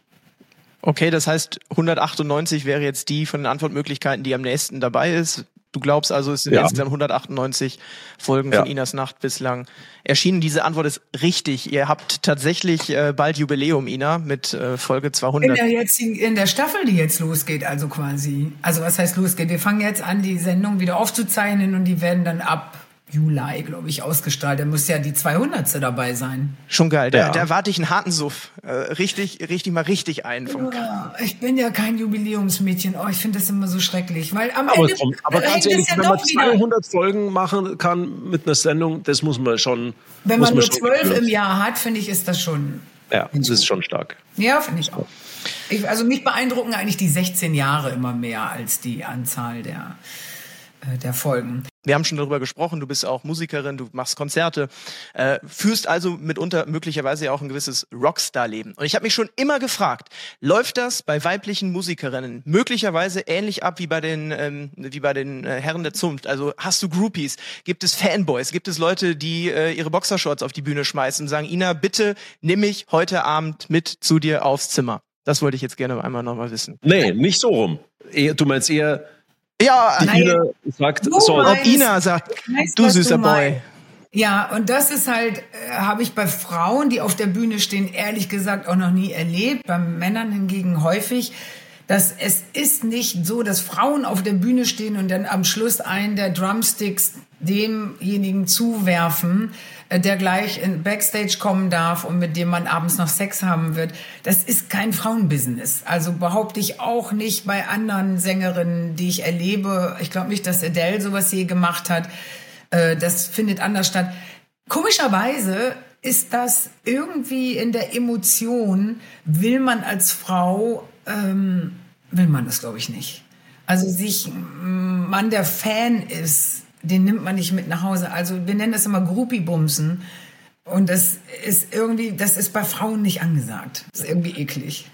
Okay, das heißt 198 wäre jetzt die von den Antwortmöglichkeiten, die am nächsten dabei ist. Du glaubst also, es sind Ja. insgesamt 198 Folgen Ja. von Inas Nacht bislang erschienen. Diese Antwort ist richtig. Ihr habt tatsächlich äh, bald Jubiläum, Ina, mit äh, Folge In 200. der, jetzigen, in der Staffel, die jetzt losgeht, also quasi. Also was heißt losgeht? Wir fangen jetzt an, die Sendung wieder aufzuzeichnen und die werden dann ab Juli, glaube ich, ausgestrahlt. Da muss ja die 200. dabei sein. Schon geil. Da, Ja. da erwarte ich einen harten Suff. Äh, richtig, richtig mal richtig ein. Vom Ja, Ich bin ja kein Jubiläumsmädchen. Oh, ich finde das immer so schrecklich, weil am Aber, Ende komm, aber ganz hängt ehrlich, es ja wenn man doch wieder. 200 Folgen machen kann mit einer Sendung, das muss man schon. Wenn muss man nur zwölf im Jahr hat, finde ich, ist das schon. Ja, das ist schon stark. Ja, finde ich auch. Ich, also mich beeindrucken eigentlich die 16 Jahre immer mehr als die Anzahl der, der Folgen. Wir haben schon darüber gesprochen, du bist auch Musikerin, du machst Konzerte, äh, führst also mitunter möglicherweise ja auch ein gewisses Rockstar-Leben. Und ich habe mich schon immer gefragt, läuft das bei weiblichen Musikerinnen möglicherweise ähnlich ab wie bei den, ähm, wie bei den äh, Herren der Zunft? Also hast du Groupies? Gibt es Fanboys? Gibt es Leute, die äh, ihre Boxershorts auf die Bühne schmeißen und sagen, Ina, bitte nimm mich heute Abend mit zu dir aufs Zimmer? Das wollte ich jetzt gerne einmal nochmal wissen. Nee, nicht so rum. Du meinst eher, Ja, die Nein. Ina sagt, Du so, meinst- ob Ina sagt, Weißt, du süßer Boy. meinst. Ja, und das ist halt, äh, habe ich bei Frauen, die auf der Bühne stehen, ehrlich gesagt auch noch nie erlebt. Bei Männern hingegen häufig. Dass es ist nicht so, dass Frauen auf der Bühne stehen und dann am Schluss einen der Drumsticks demjenigen zuwerfen, der gleich in Backstage kommen darf und mit dem man abends noch Sex haben wird. Das ist kein Frauenbusiness. Also behaupte ich auch nicht bei anderen Sängerinnen, die ich erlebe. Ich glaube nicht, dass Adele sowas je gemacht hat. Äh, Das findet anders statt. Komischerweise ist das irgendwie in der Emotion, will man als Frau, ähm, will man das glaube ich nicht. Also sich, man der Fan ist, den nimmt man nicht mit nach Hause. Also wir nennen das immer Groupie-Bumsen. Und das ist irgendwie, das ist bei Frauen nicht angesagt. Das ist irgendwie eklig.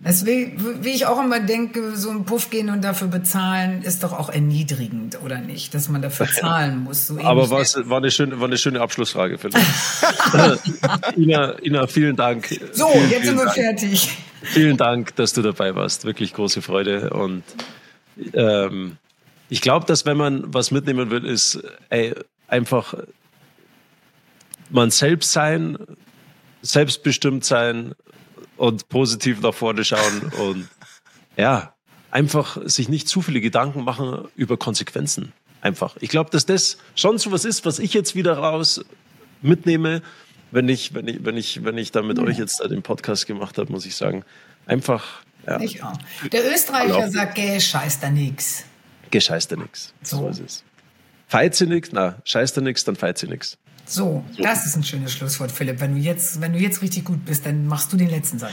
Deswegen, wie ich auch immer denke, so einen Puff gehen und dafür bezahlen, ist doch auch erniedrigend, oder nicht? Dass man dafür zahlen muss. So aber was, war, eine schöne, war eine schöne Abschlussfrage, Philipp. Ina, Ina, vielen Dank. So, vielen, jetzt sind vielen wir Dank. fertig. Vielen Dank, dass du dabei warst. Wirklich große Freude. Und ähm, ich glaube, dass wenn man was mitnehmen will, ist ey, einfach man selbst sein, selbstbestimmt sein und positiv nach vorne schauen und ja, einfach sich nicht zu viele Gedanken machen über Konsequenzen. Einfach. Ich glaube, dass das schon so was ist, was ich jetzt wieder raus mitnehme, wenn ich, wenn ich, wenn ich, wenn ich da mit euch jetzt den Podcast gemacht habe, muss ich sagen, einfach, ja, Ich auch. Der Österreicher Hallo. sagt, gell, scheiß da nix. Gescheißt dir nix. So. So ist es. Feit sie nix, na, scheißt dir nix, dann feit sie nix. So, das ist ein schönes Schlusswort, Philipp. Wenn du jetzt, wenn du jetzt richtig gut bist, dann machst du den letzten Satz.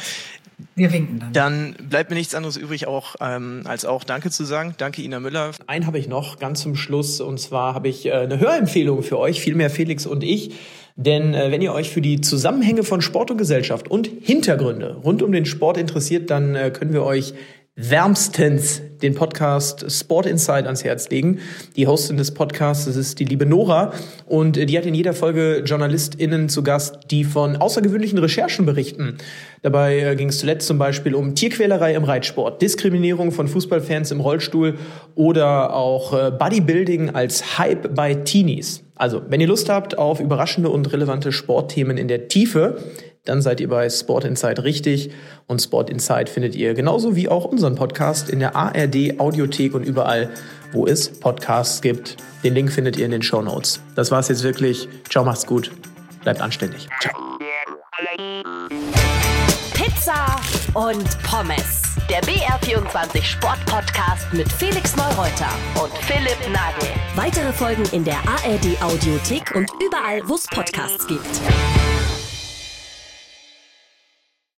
Wir winken dann. Dann bleibt mir nichts anderes übrig, auch ähm, als auch Danke zu sagen. Danke, Ina Müller. Einen habe ich noch ganz zum Schluss und zwar habe ich äh, eine Hörempfehlung für euch, vielmehr Felix und ich. Denn äh, wenn ihr euch für die Zusammenhänge von Sport und Gesellschaft und Hintergründe rund um den Sport interessiert, dann äh, können wir euch wärmstens den Podcast Sport Insight ans Herz legen. Die Hostin des Podcasts, ist die liebe Nora und äh, die hat in jeder Folge JournalistInnen zu Gast, die von außergewöhnlichen Recherchen berichten. Dabei äh, ging es zuletzt zum Beispiel um Tierquälerei im Reitsport, Diskriminierung von Fußballfans im Rollstuhl oder auch äh, Bodybuilding als Hype bei Teenies. Also, wenn ihr Lust habt auf überraschende und relevante Sportthemen in der Tiefe, dann seid ihr bei Sport Insight richtig. Und Sport Insight findet ihr genauso wie auch unseren Podcast in der ARD Audiothek und überall, wo es Podcasts gibt. Den Link findet ihr in den Show Notes. Das war's jetzt wirklich. Ciao, macht's gut. Bleibt anständig. Ciao. Pizza und Pommes. Der BR24 Sportpodcast mit Felix Neureuter und Philipp Nagel. Weitere Folgen in der ARD Audiothek und überall, wo es Podcasts gibt.